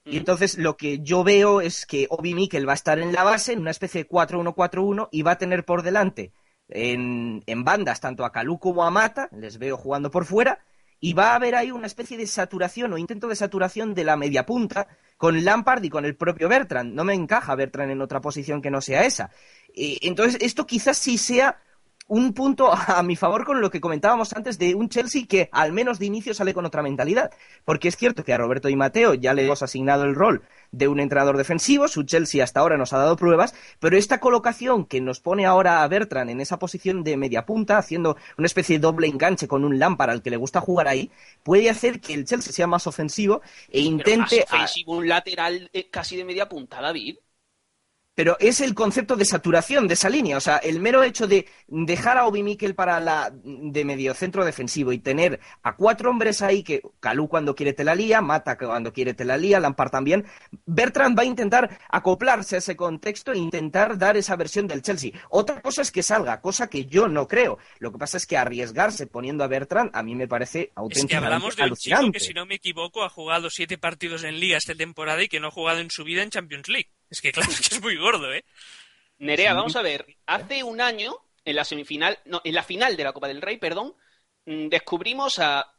Y entonces lo que yo veo es que Obi Mikel va a estar en la base, en una especie de 4-1-4-1, y va a tener por delante en, en bandas tanto a Kalou como a Mata, les veo jugando por fuera, y va a haber ahí una especie de saturación o intento de saturación de la media punta con Lampard y con el propio Bertrand. No me encaja Bertrand en otra posición que no sea esa. Eh, entonces, esto quizás sí sea un punto a mi favor con lo que comentábamos antes de un Chelsea que al menos de inicio sale con otra mentalidad. Porque es cierto que a Roberto y Mateo ya le hemos asignado el rol de un entrenador defensivo, su Chelsea hasta ahora nos ha dado pruebas, pero esta colocación que nos pone ahora a Bertrand en esa posición de media punta, haciendo una especie de doble enganche con un Lampard al que le gusta jugar ahí, puede hacer que el Chelsea sea más ofensivo e Pero intente... más ofensivo, un lateral eh, casi de media punta, David. Pero es el concepto de saturación de esa línea. O sea, el mero hecho de dejar a Obi Mikel para la de mediocentro defensivo y tener a cuatro hombres ahí que Calú cuando quiere te la lía, Mata cuando quiere te la lía, Lampard también. Bertrand va a intentar acoplarse a ese contexto e intentar dar esa versión del Chelsea. Otra cosa es que salga, cosa que yo no creo. Lo que pasa es que arriesgarse poniendo a Bertrand a mí me parece Es que auténticamente hablamos de un chico que, si no me equivoco, ha jugado siete partidos en Liga esta temporada y que no ha jugado en su vida en Champions League. Es que claro, es que es muy gordo, ¿eh? Nerea, vamos a ver. Hace un año, en la semifinal, no, en la final de la Copa del Rey, perdón, mm, descubrimos a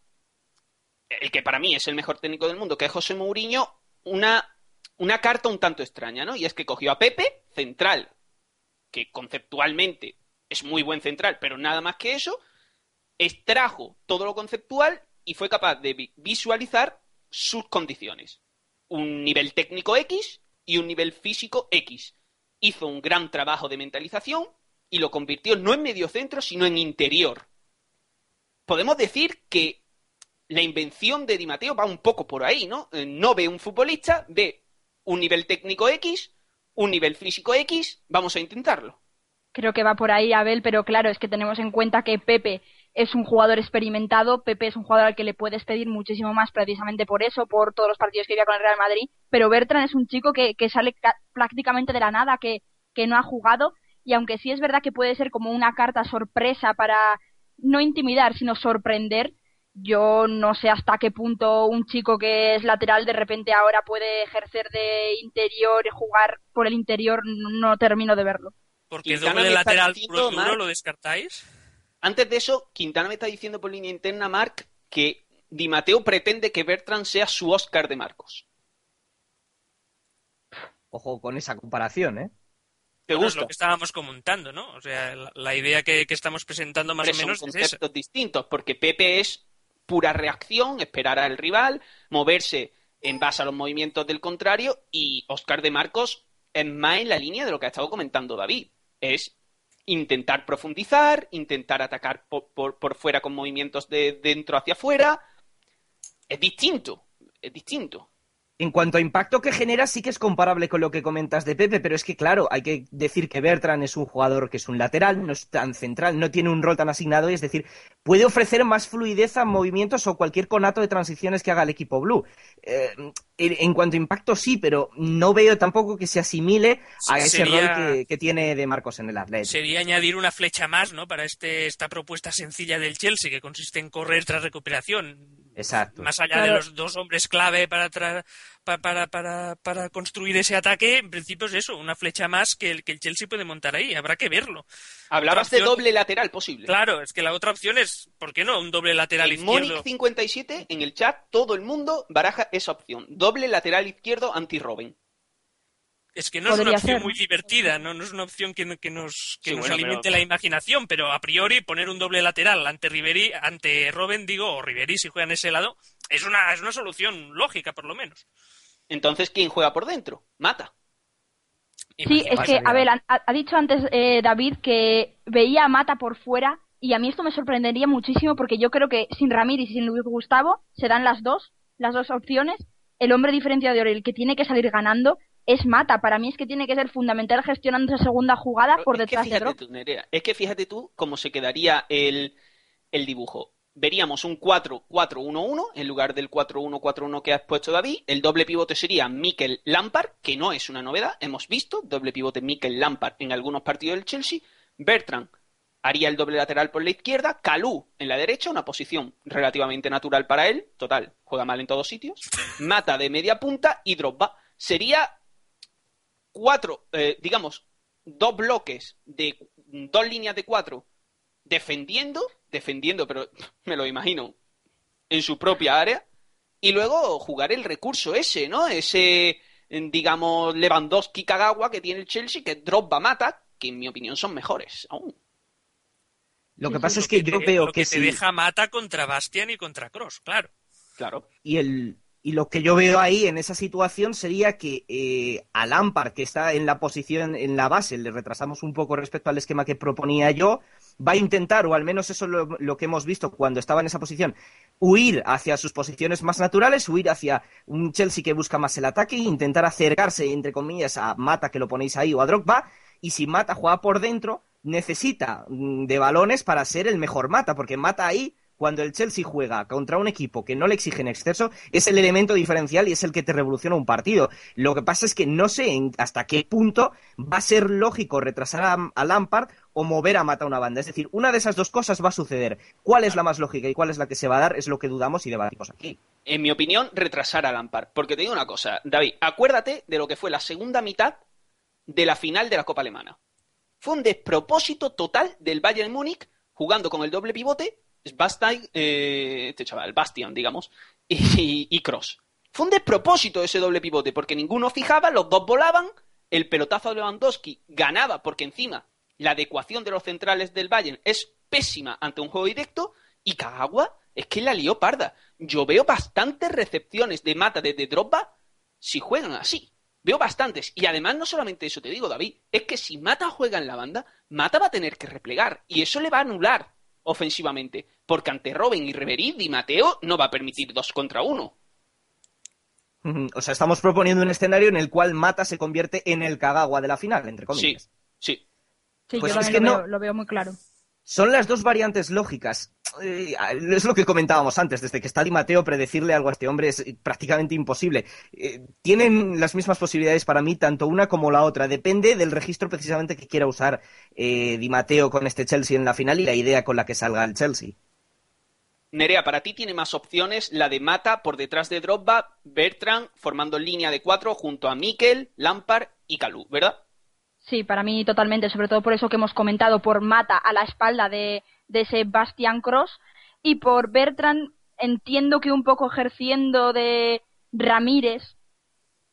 el que para mí es el mejor técnico del mundo, que es José Mourinho, una, una carta un tanto extraña, ¿no? Y es que cogió a Pepe, central, que conceptualmente es muy buen central, pero nada más que eso, extrajo todo lo conceptual y fue capaz de vi- visualizar sus condiciones. Un nivel técnico X y un nivel físico X. Hizo un gran trabajo de mentalización y lo convirtió no en mediocentro, sino en interior. Podemos decir que la invención de Di Matteo va un poco por ahí, ¿no? Eh, No ve un futbolista, ve un nivel técnico X, un nivel físico X, vamos a intentarlo. Creo que va por ahí, Abel, pero claro, es que tenemos en cuenta que Pepe es un jugador experimentado, Pepe es un jugador al que le puedes pedir muchísimo más precisamente por eso, por todos los partidos que había con el Real Madrid, pero Bertrand es un chico que, que sale ca- prácticamente de la nada, que, que no ha jugado, y aunque sí es verdad que puede ser como una carta sorpresa para no intimidar, sino sorprender, yo no sé hasta qué punto un chico que es lateral de repente ahora puede ejercer de interior y jugar por el interior, no, no termino de verlo. Porque Quintana doble está lateral puro duro, ¿lo descartáis? Antes de eso, Quintana me está diciendo por línea interna, Marc, que Di Matteo pretende que Bertrand sea su Oscar de Marcos. Ojo con esa comparación, ¿eh? ¿Te Bueno, es lo que estábamos comentando, ¿no? O sea, la, la idea que, que estamos presentando más Pero o menos son es conceptos distintos, porque Pepe es pura reacción, esperar al rival, moverse en base a los movimientos del contrario, y Oscar de Marcos es más en la línea de lo que ha estado comentando David. Es intentar profundizar, intentar atacar por, por- por fuera con movimientos de dentro hacia afuera. Es distinto, es distinto. En cuanto a impacto que genera, sí que es comparable con lo que comentas de Pepe, pero es que, claro, hay que decir que Bertrand es un jugador que es un lateral, no es tan central, no tiene un rol tan asignado, y es decir, puede ofrecer más fluidez a movimientos o cualquier conato de transiciones que haga el equipo blue. Eh, en cuanto a impacto, sí, pero no veo tampoco que se asimile a ese rol que, tiene de Marcos en el Atlético. Sería añadir una flecha más, ¿no? Para este, esta propuesta sencilla del Chelsea, que consiste en correr tras recuperación Exacto. Más allá de los dos hombres clave para, para, para, para, construir ese ataque, en principio es eso, una flecha más que el, que el Chelsea puede montar ahí. Habrá que verlo. Hablabas de doble lateral posible. Claro, es que la otra opción es, ¿por qué no? Un doble lateral en izquierdo. Monic57, en el chat, todo el mundo baraja esa opción. Doble lateral izquierdo anti-Robin. Es que no es una opción muy divertida, ¿no? no es una opción que, nos, que nos alimente la imaginación, pero a priori poner un doble lateral ante Riveri, ante Robin, digo, o Riveri si juega en ese lado, es una, es una solución lógica, por lo menos. Entonces, ¿quién juega por dentro? Mata. Sí, es que, a ver, ha, dicho antes eh, David que veía a Mata por fuera y a mí esto me sorprendería muchísimo porque yo creo que sin Ramírez y sin Luis Gustavo serán las dos, las dos opciones. El hombre diferenciador, el que tiene que salir ganando, es Mata. Para mí es que tiene que ser fundamental gestionando esa segunda jugada por detrás de Drop. es que fíjate tú cómo se quedaría el, dibujo. Veríamos un 4-4-1-1 en lugar del 4-1-4-1 que has puesto David. El doble pivote sería Mikel Lampard, que no es una novedad, hemos visto doble pivote Mikel Lampard en algunos partidos del Chelsea. Bertrand haría el doble lateral por la izquierda, Calú en la derecha, una posición relativamente natural para él, total, juega mal en todos sitios. Mata de media punta y Drogba. Sería cuatro, eh, digamos, dos bloques de dos líneas de cuatro defendiendo, defendiendo, pero me lo imagino, en su propia área, y luego jugar el recurso ese, ¿no? Ese, digamos, Lewandowski Kagawa que tiene el Chelsea, que Drogba mata, que en mi opinión son mejores aún. Lo que pasa es que, yo veo que, se deja mata contra Bastian y contra Cross, claro. Claro. Y el, y lo que yo veo ahí en esa situación sería que eh, que está en la posición, en la base, le retrasamos un poco respecto al esquema que proponía yo, va a intentar, o al menos eso es lo, que hemos visto cuando estaba en esa posición, huir hacia sus posiciones más naturales, huir hacia un Chelsea que busca más el ataque intentar acercarse, entre comillas, a Mata, que lo ponéis ahí, o a Drogba, y si Mata juega por dentro, necesita mm, de balones para ser el mejor Mata, porque Mata ahí cuando el Chelsea juega contra un equipo que no le exige en exceso, es el elemento diferencial y es el que te revoluciona un partido. Lo que pasa es que no sé hasta qué punto va a ser lógico retrasar a, Lampard o mover a Mata una banda. Es decir, una de esas dos cosas va a suceder. ¿Cuál es la más lógica y cuál es la que se va a dar? Es lo que dudamos y debatimos aquí. En mi opinión, retrasar a Lampard. Porque te digo una cosa, David, acuérdate de lo que fue la segunda mitad de la final de la Copa Alemana. Fue un despropósito total del Bayern Múnich jugando con el doble pivote Bastian, eh, este chaval, Bastian, digamos, y, Cross. Fue un despropósito ese doble pivote, porque ninguno fijaba, los dos volaban, el pelotazo de Lewandowski ganaba, porque encima la adecuación de los centrales del Bayern es pésima ante un juego directo, y Kagawa es que la lió parda. Yo veo bastantes recepciones de mata desde Drogba si juegan así. Veo bastantes. Y además, no solamente eso te digo, David, es que si Mata juega en la banda, Mata va a tener que replegar. Y eso le va a anular ofensivamente, porque ante Robin y Reverí, Di Mateo no va a permitir dos contra uno. O sea, estamos proponiendo un escenario en el cual Mata se convierte en el Kagawa de la final, entre comillas. Sí, sí. pues yo es que lo, lo veo muy claro. Son las dos variantes lógicas. Eh, es lo que comentábamos antes, desde que está Di Mateo, predecirle algo a este hombre es prácticamente imposible. Eh, tienen las mismas posibilidades para mí, tanto una como la otra. Depende del registro precisamente que quiera usar eh, Di Mateo con este Chelsea en la final y la idea con la que salga el Chelsea. Nerea, para ti tiene más opciones la de Mata por detrás de Drogba, Bertrand formando línea de cuatro junto a Mikel, Lampard y Calú, ¿verdad? Sí, para mí totalmente, sobre todo por eso que hemos comentado, por Mata a la espalda de, de Sebastián Cross y por Bertrand entiendo que un poco ejerciendo de Ramírez,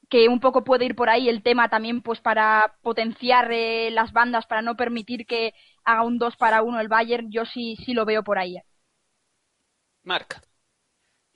que un poco puede ir por ahí el tema también pues para potenciar eh, las bandas, para no permitir que haga un 2 para 1 el Bayern, yo sí, sí lo veo por ahí. Marca.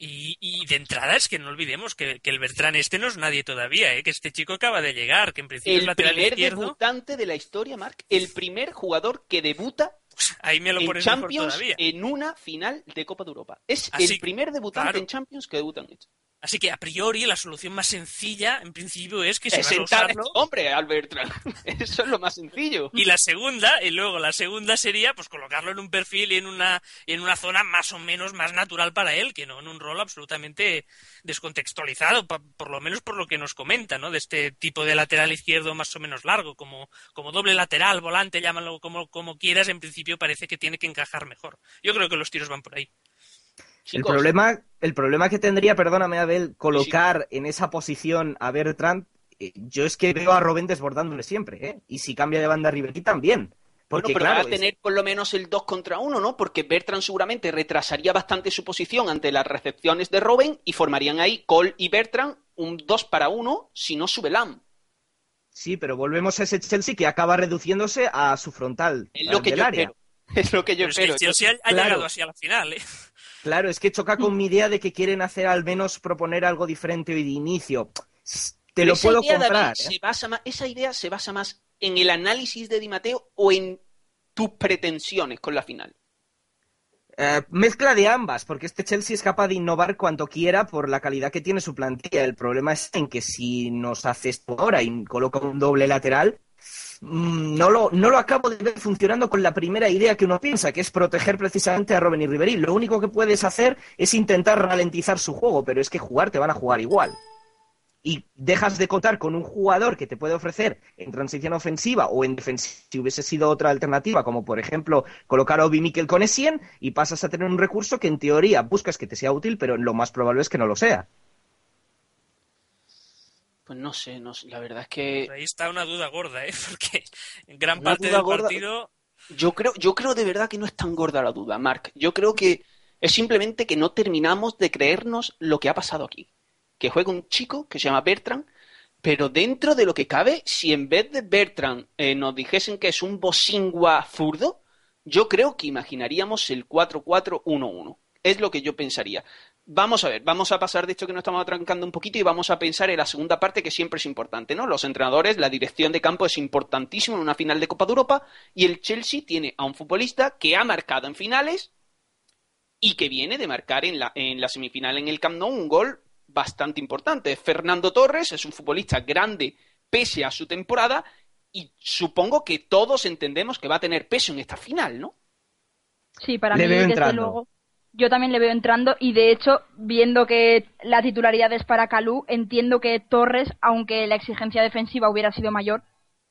Y, de entrada es que no olvidemos que, el Bertrán este no es nadie todavía, ¿eh? que este chico acaba de llegar, que en principio el es lateral primer debutante de la historia, Marc, el primer jugador que debuta Ahí me lo en Champions en una final de Copa de Europa. Es el primer debutante en Champions que debuta en esto. Así que a priori la solución más sencilla, en principio, es que se va a usarlo. hombre, Albert. Eso es lo más sencillo. Y la segunda, y luego la segunda sería pues colocarlo en un perfil y en una, en una zona más o menos más natural para él, que no en un rol absolutamente descontextualizado, pa- por lo menos por lo que nos comenta, ¿no? De este tipo de lateral izquierdo más o menos largo, como, como doble lateral, volante, llámalo como, como quieras, en principio parece que tiene que encajar mejor. Yo creo que los tiros van por ahí. El problema, el problema que tendría, perdóname, Abel, colocar en esa posición a Bertrand, eh, yo es que veo a Robben desbordándole siempre, ¿eh? Y si cambia de banda Ribery también. Porque, bueno, pero claro, va a es- tener por lo menos el 2 contra 1, ¿no? Porque Bertrand seguramente retrasaría bastante su posición ante las recepciones de Robin y formarían ahí Cole y Bertrand un 2 para 1 si no sube Lam. sí, pero volvemos a ese Chelsea que acaba reduciéndose a su frontal Es lo que yo área. espero. Es lo que yo Pero es que Chelsea ha, ha Claro. llegado así a la final, ¿eh? Claro, es que choca con mi idea de que quieren hacer al menos proponer algo diferente hoy de inicio. Te lo Esa puedo idea, David, comprar. ¿eh? se basa más- esa idea se basa más en el análisis de Di Matteo o en tus pretensiones con la final. Eh, mezcla de ambas, porque este Chelsea es capaz de innovar cuanto quiera por la calidad que tiene su plantilla. El problema es en que si nos hace esto ahora y coloca un doble lateral, no lo, no lo acabo de ver funcionando con la primera idea que uno piensa, que es proteger precisamente a Robben y Ribery. Lo único que puedes hacer es intentar ralentizar su juego, pero es que jugar te van a jugar igual. Y dejas de contar con un jugador que te puede ofrecer en transición ofensiva o en defensiva si hubiese sido otra alternativa, como por ejemplo colocar a Obi Mikel con Essien, y pasas a tener un recurso que en teoría buscas que te sea útil, pero lo más probable es que no lo sea. Pues no sé, no sé, la verdad es que Pues ahí está una duda gorda, ¿eh? Porque en gran Una parte del gorda. partido Yo creo, yo creo de verdad que no es tan gorda la duda, Mark. Yo creo que es simplemente que no terminamos de creernos lo que ha pasado aquí. Que juega un chico que se llama Bertrand, pero dentro de lo que cabe, si en vez de Bertrand eh, nos dijesen que es un Bosingua zurdo, yo creo que imaginaríamos el 4-4-1-1. Es lo que yo pensaría. Vamos a ver, vamos a pasar de esto que nos estamos atrancando un poquito y vamos a pensar en la segunda parte que siempre es importante, ¿no? Los entrenadores, la dirección de campo es importantísimo en una final de Copa de Europa y el Chelsea tiene a un futbolista que ha marcado en finales y que viene de marcar en la, en la semifinal en el Camp Nou un gol bastante importante. Fernando Torres es un futbolista grande pese a su temporada y supongo que todos entendemos que va a tener peso en esta final, ¿no? Sí, para Le mí, desde entrando. luego. Yo también le veo entrando y de hecho, viendo que la titularidad es para Calú, entiendo que Torres, aunque la exigencia defensiva hubiera sido mayor,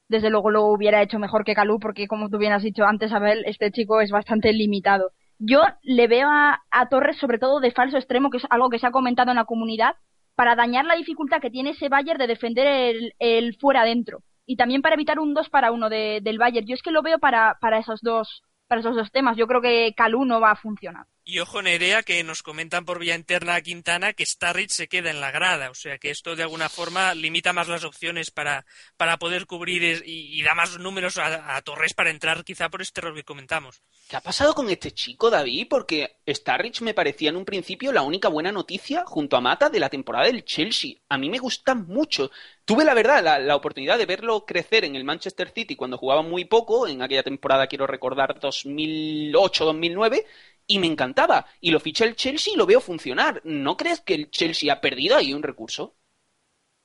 desde luego lo hubiera hecho mejor que Calú, porque como tú bien has dicho antes, Abel, este chico es bastante limitado. Yo le veo a, Torres sobre todo de falso extremo, que es algo que se ha comentado en la comunidad, para dañar la dificultad que tiene ese Bayern de defender el, el fuera adentro. Y también para evitar un 2 para 1 de, del Bayern. Yo es que lo veo para, para esos dos para esos dos temas. Yo creo que Calú no va a funcionar. Y ojo Nerea que nos comentan por vía interna a Quintana que Starrich se queda en la grada, o sea que esto de alguna forma limita más las opciones para, para poder cubrir y, da más números a, a Torres para entrar quizá por este error que comentamos. ¿Qué ha pasado con este chico, David? Porque Starrich me parecía en un principio la única buena noticia junto a Mata de la temporada del Chelsea. A mí me gusta mucho. Tuve la verdad la, la oportunidad de verlo crecer en el Manchester City cuando jugaba muy poco, en aquella temporada quiero recordar 2008-2009, y me encantaba. Y lo ficha el Chelsea y lo veo funcionar. ¿No crees que el Chelsea ha perdido ahí un recurso?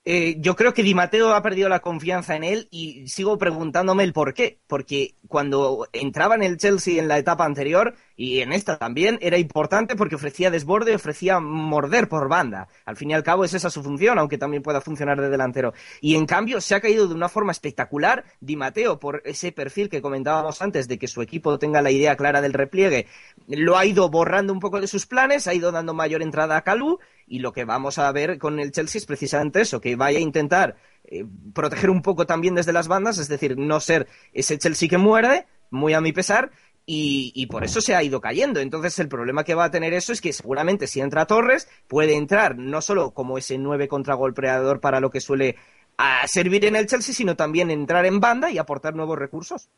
Eh, yo creo que Di Matteo ha perdido la confianza en él y sigo preguntándome el por qué. Porque cuando entraba en el Chelsea en la etapa anterior y en esta también, era importante porque ofrecía desborde, ofrecía morder por banda. Al fin y al cabo es esa su función, aunque también pueda funcionar de delantero. Y en cambio se ha caído de una forma espectacular Di Matteo por ese perfil que comentábamos antes de que su equipo tenga la idea clara del repliegue. Lo ha ido borrando un poco de sus planes, ha ido dando mayor entrada a Calú y lo que vamos a ver con el Chelsea es precisamente eso, que vaya a intentar eh, proteger un poco también desde las bandas, es decir, no ser ese Chelsea que muerde, muy a mi pesar, y, por eso se ha ido cayendo. Entonces el problema que va a tener eso es que seguramente si entra Torres, puede entrar no solo como ese nueve contragolpeador para lo que suele a servir en el Chelsea, sino también entrar en banda y aportar nuevos recursos.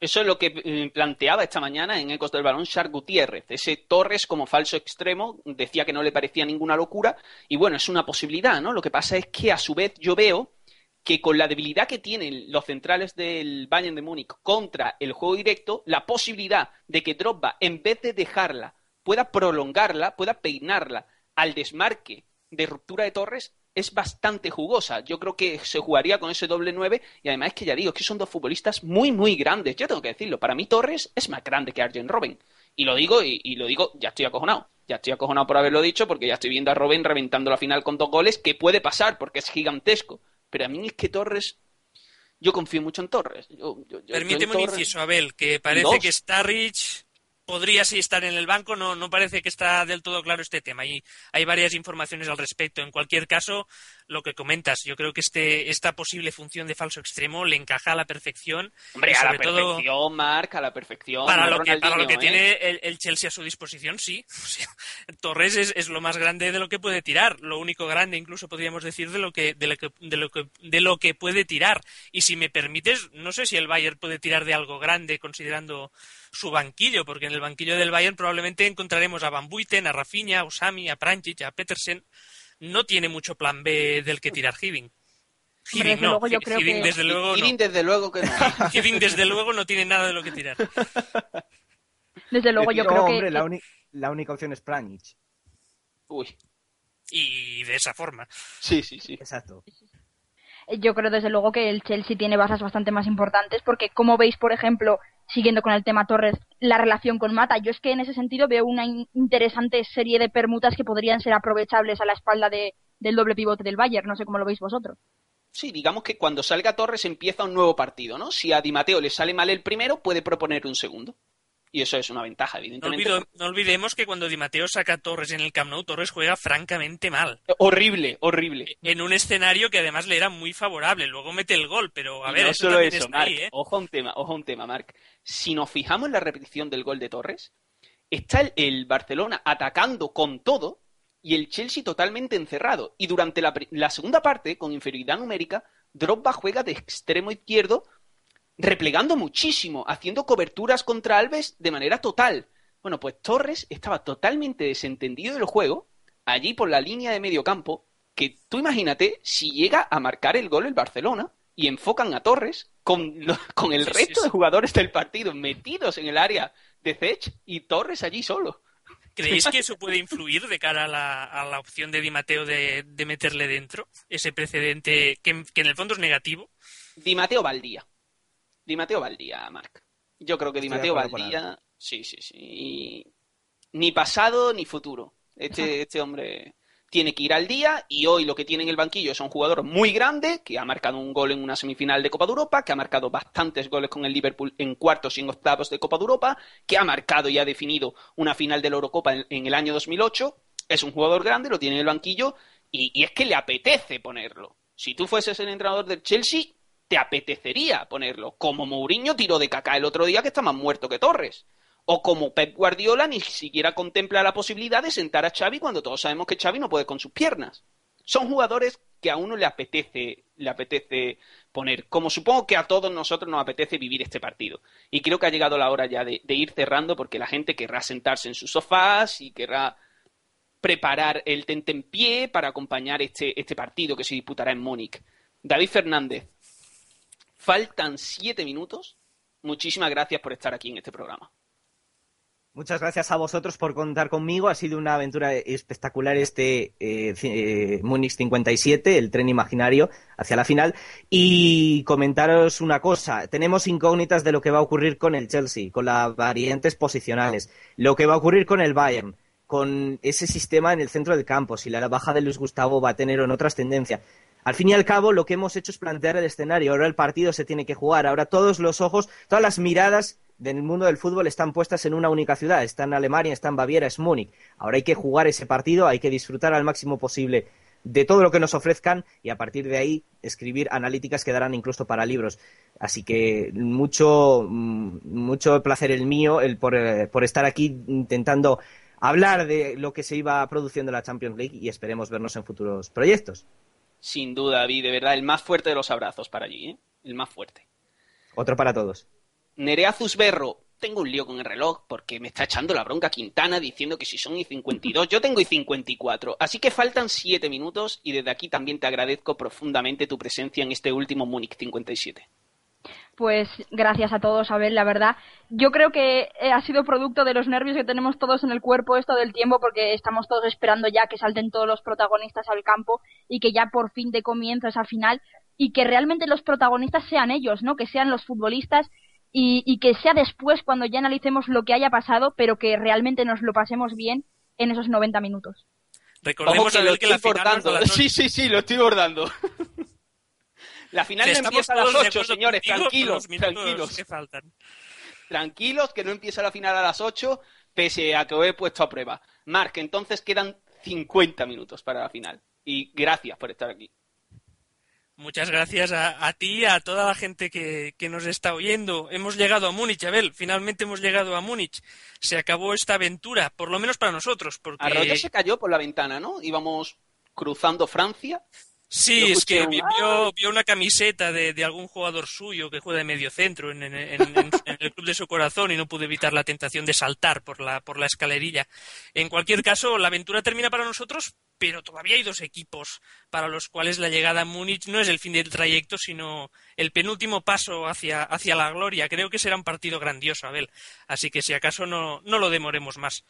Eso es lo que eh, planteaba esta mañana en Ecos del Balón Shark Gutiérrez. Ese Torres como falso extremo decía que no le parecía ninguna locura y bueno, es una posibilidad, ¿no? Lo que pasa es que a su vez yo veo que con la debilidad que tienen los centrales del Bayern de Múnich contra el juego directo, la posibilidad de que Drogba, en vez de dejarla, pueda prolongarla, pueda peinarla al desmarque de ruptura de Torres es bastante jugosa. Yo creo que se jugaría con ese doble 9 y además es que ya digo, que son dos futbolistas muy, muy grandes. Yo tengo que decirlo, para mí Torres es más grande que Arjen Robben. Y lo digo, y, lo digo, ya estoy acojonado. Ya estoy acojonado por haberlo dicho porque ya estoy viendo a Robben reventando la final con dos goles, que puede pasar porque es gigantesco. Pero a mí es que Torres yo confío mucho en Torres. Permíteme un inciso, Abel, que parece que Starrich podría sí estar en el banco, no, no parece que está del todo claro este tema. Y hay varias informaciones al respecto. En cualquier caso, lo que comentas, yo creo que este, esta posible función de falso extremo le encaja a la perfección. Hombre, a la perfección, Marc, a la perfección. Para lo que, para lo que tiene ¿eh? el, Chelsea a su disposición, sí. Torres es, es, lo más grande de lo que puede tirar, lo único grande incluso podríamos decir de lo que, de lo que, de lo que, de lo que puede tirar. Y si me permites, no sé si el Bayern puede tirar de algo grande considerando su banquillo, porque en el banquillo del Bayern probablemente encontraremos a Van Buiten, a Rafinha, a Usami, a Pranjic, a Petersen. No tiene mucho plan B del que tirar Hibbing. Hibbing no, Hibbing, desde luego no. desde luego que no. Hibbing desde luego no tiene nada de lo que tirar. Desde luego yo creo hombre, La, la única opción es Pranjic. Uy. Y de esa forma. Sí, sí, sí. Exacto yo creo desde luego que el Chelsea tiene bases bastante más importantes porque como veis por ejemplo siguiendo con el tema Torres, la relación con Mata. Yo es que en ese sentido veo una interesante serie de permutas que podrían ser aprovechables a la espalda de, del doble pivote del Bayern. No sé cómo lo veis vosotros. Sí, digamos que cuando salga Torres empieza un nuevo partido, ¿no? Si a Di Matteo le sale mal el primero, puede proponer un segundo. Y eso es una ventaja, evidentemente. No, olvidemos que cuando Di Matteo saca a Torres en el Camp Nou, Torres juega francamente mal. Horrible, horrible. En un escenario que además le era muy favorable. Luego mete el gol, pero a ver, no eso solo eso, Marc, ¿eh? Ojo a un tema, ojo a un tema, Marc. Si nos fijamos en la repetición del gol de Torres, está el, Barcelona atacando con todo y el Chelsea totalmente encerrado. Y durante la, la segunda parte, con inferioridad numérica, Drogba juega de extremo izquierdo replegando muchísimo, haciendo coberturas contra Alves de manera total. Bueno, pues Torres estaba totalmente desentendido del juego, allí por la línea de medio campo, que tú imagínate si llega a marcar el gol el Barcelona y enfocan a Torres con, con el resto de jugadores del partido metidos en el área de Zech y Torres allí solo. ¿Creéis que eso puede influir de cara a la, a la opción de Di Mateo de, de meterle dentro? Ese precedente que, que, en el fondo es negativo. Di Mateo Valdía. Di Mateo Valdía, Marc. Yo creo que Di Mateo Valdía. Sí, sí, sí. Ni pasado ni futuro. Este, este hombre tiene que ir al día y hoy lo que tiene en el banquillo es un jugador muy grande que ha marcado un gol en una semifinal de Copa de Europa, que ha marcado bastantes goles con el Liverpool en cuartos y en octavos de Copa de Europa, que ha marcado y ha definido una final de la Eurocopa en, el año 2008. Es un jugador grande, lo tiene en el banquillo y, y es que le apetece ponerlo. Si tú fueses el entrenador del Chelsea, te apetecería ponerlo. Como Mourinho tiró de caca el otro día que está más muerto que Torres. O como Pep Guardiola ni siquiera contempla la posibilidad de sentar a Xavi cuando todos sabemos que Xavi no puede con sus piernas. Son jugadores que a uno le apetece, le apetece poner, como supongo que a todos nosotros nos apetece vivir este partido. Y creo que ha llegado la hora ya de, de ir cerrando porque la gente querrá sentarse en sus sofás y querrá preparar el pie para acompañar este, este partido que se disputará en Múnich. David Fernández, Faltan siete minutos. Muchísimas gracias por estar aquí en este programa. Muchas gracias a vosotros por contar conmigo. Ha sido una aventura espectacular este eh, eh Múnich 57, el tren imaginario hacia la final. Y comentaros una cosa. Tenemos incógnitas de lo que va a ocurrir con el Chelsea, con las variantes posicionales, lo que va a ocurrir con el Bayern, con ese sistema en el centro del campo, si la baja de Luis Gustavo va a tener o no trascendencia. Al fin y al cabo, lo que hemos hecho es plantear el escenario. Ahora el partido se tiene que jugar. Ahora todos los ojos, todas las miradas del mundo del fútbol están puestas en una única ciudad. Está en Alemania, está en Baviera, es Múnich. Ahora hay que jugar ese partido, hay que disfrutar al máximo posible de todo lo que nos ofrezcan y a partir de ahí escribir analíticas que darán incluso para libros. Así que mucho, mm, mucho placer el mío por, eh, por estar aquí intentando hablar de lo que se iba produciendo en la Champions League y esperemos vernos en futuros proyectos. Sin duda, David, de verdad, el más fuerte de los abrazos para allí, ¿eh? El más fuerte. Otro para todos. Nerea Zusberro, tengo un lío con el reloj porque me está echando la bronca Quintana diciendo que si son y 52, yo tengo y 54. Así que faltan 7 minutos y desde aquí también te agradezco profundamente tu presencia en este último Múnich 57. Pues gracias a todos, Abel, la verdad. Yo creo que eh, ha sido producto de los nervios que tenemos todos en el cuerpo esto del tiempo, porque estamos todos esperando ya que salten todos los protagonistas al campo y que ya por fin de comienzo esa final y que realmente los protagonistas sean ellos, ¿no? Que sean los futbolistas y, y que sea después cuando ya analicemos lo que haya pasado, pero que realmente nos lo pasemos bien en esos 90 minutos. Recordemos Ojo que Abel, lo que la estoy final a Sí, sí, sí, lo estoy bordando. La final no empieza a las todos de 8, acuerdo señores, tranquilos, tranquilos. que faltan. Tranquilos, que no empieza la final a las 8, pese a que os he puesto a prueba. Marc, entonces quedan 50 minutos para la final. Y gracias por estar aquí. Muchas gracias a, a ti y a toda la gente que, que nos está oyendo. Hemos llegado a Múnich, Abel. Finalmente hemos llegado a Múnich. Se acabó esta aventura, por lo menos para nosotros, porque... Arroyo se cayó por la ventana, ¿no? Íbamos cruzando Francia. Sí, es que vio, vio una camiseta de, de algún jugador suyo que juega de medio centro en, en- en- en- en el club de su corazón y no pude evitar la tentación de saltar por la, por la escalerilla. En cualquier caso, la aventura termina para nosotros, pero todavía hay dos equipos para los cuales la llegada a Múnich no es el fin del trayecto, sino el penúltimo paso hacia, hacia la gloria. Creo que será un partido grandioso, Abel. Así que si acaso no, no lo demoremos más.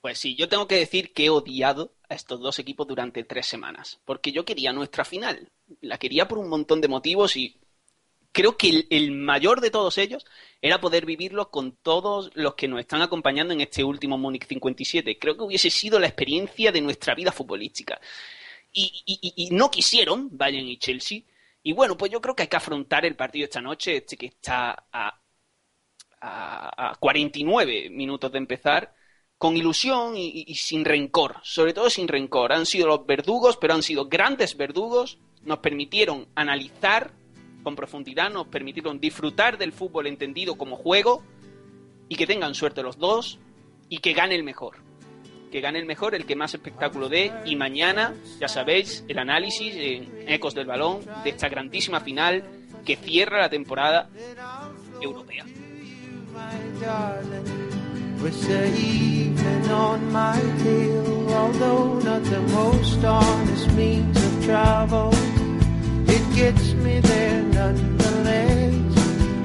Pues sí, yo tengo que decir que he odiado a estos dos equipos durante tres semanas, porque yo quería nuestra final. La quería por un montón de motivos y creo que el, mayor de todos ellos era poder vivirlo con todos los que nos están acompañando en este último Múnich 57. Creo que hubiese sido la experiencia de nuestra vida futbolística. Y, y- y- y no quisieron Bayern y Chelsea. Y bueno, pues yo creo que hay que afrontar el partido esta noche, este que está a, a, a 49 minutos de empezar, con ilusión y, y- sin rencor, sobre todo sin rencor. Han sido los verdugos, pero han sido grandes verdugos, nos permitieron analizar con profundidad, nos permitieron disfrutar del fútbol entendido como juego y que tengan suerte los dos y que gane el mejor. Que gane el mejor, el que más espectáculo dé y mañana, ya sabéis, el análisis en Ecos del Balón de esta grandísima final que cierra la temporada europea. My. With the evening on my tail, although not the most honest means of travel, it gets me there nonetheless.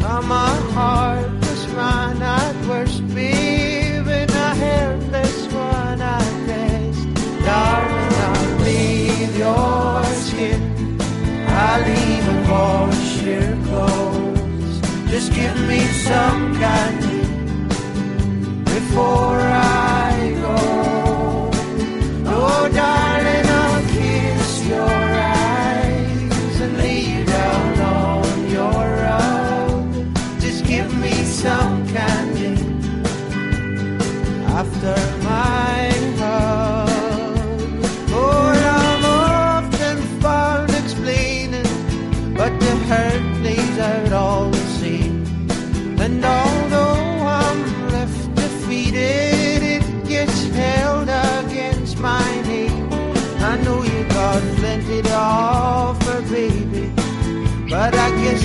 Ah, I'm a heartless man at worst, and a helpless one at best. Darling, I'll bathe your skin. I'll even wash your clothes. Just give me some candy before I go.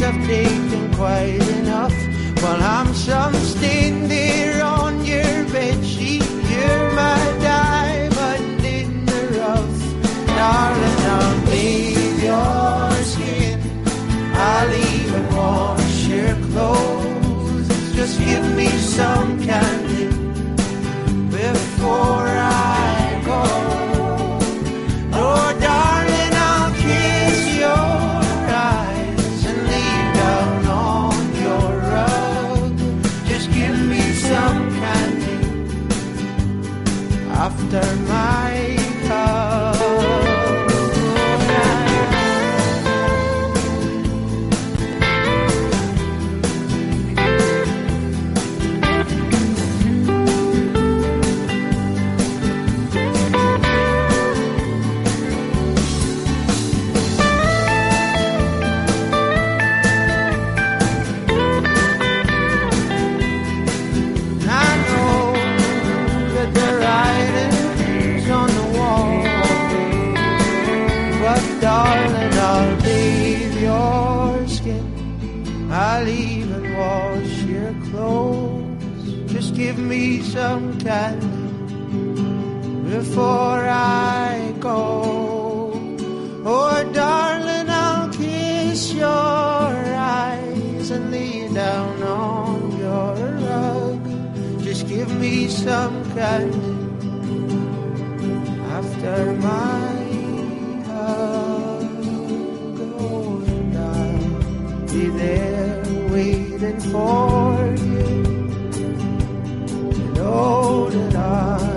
I've taken quite enough. Well, I'm some and lay down on your rug. Just give me some kind after my hug. Oh, and I'll be there waiting for you. Know that I.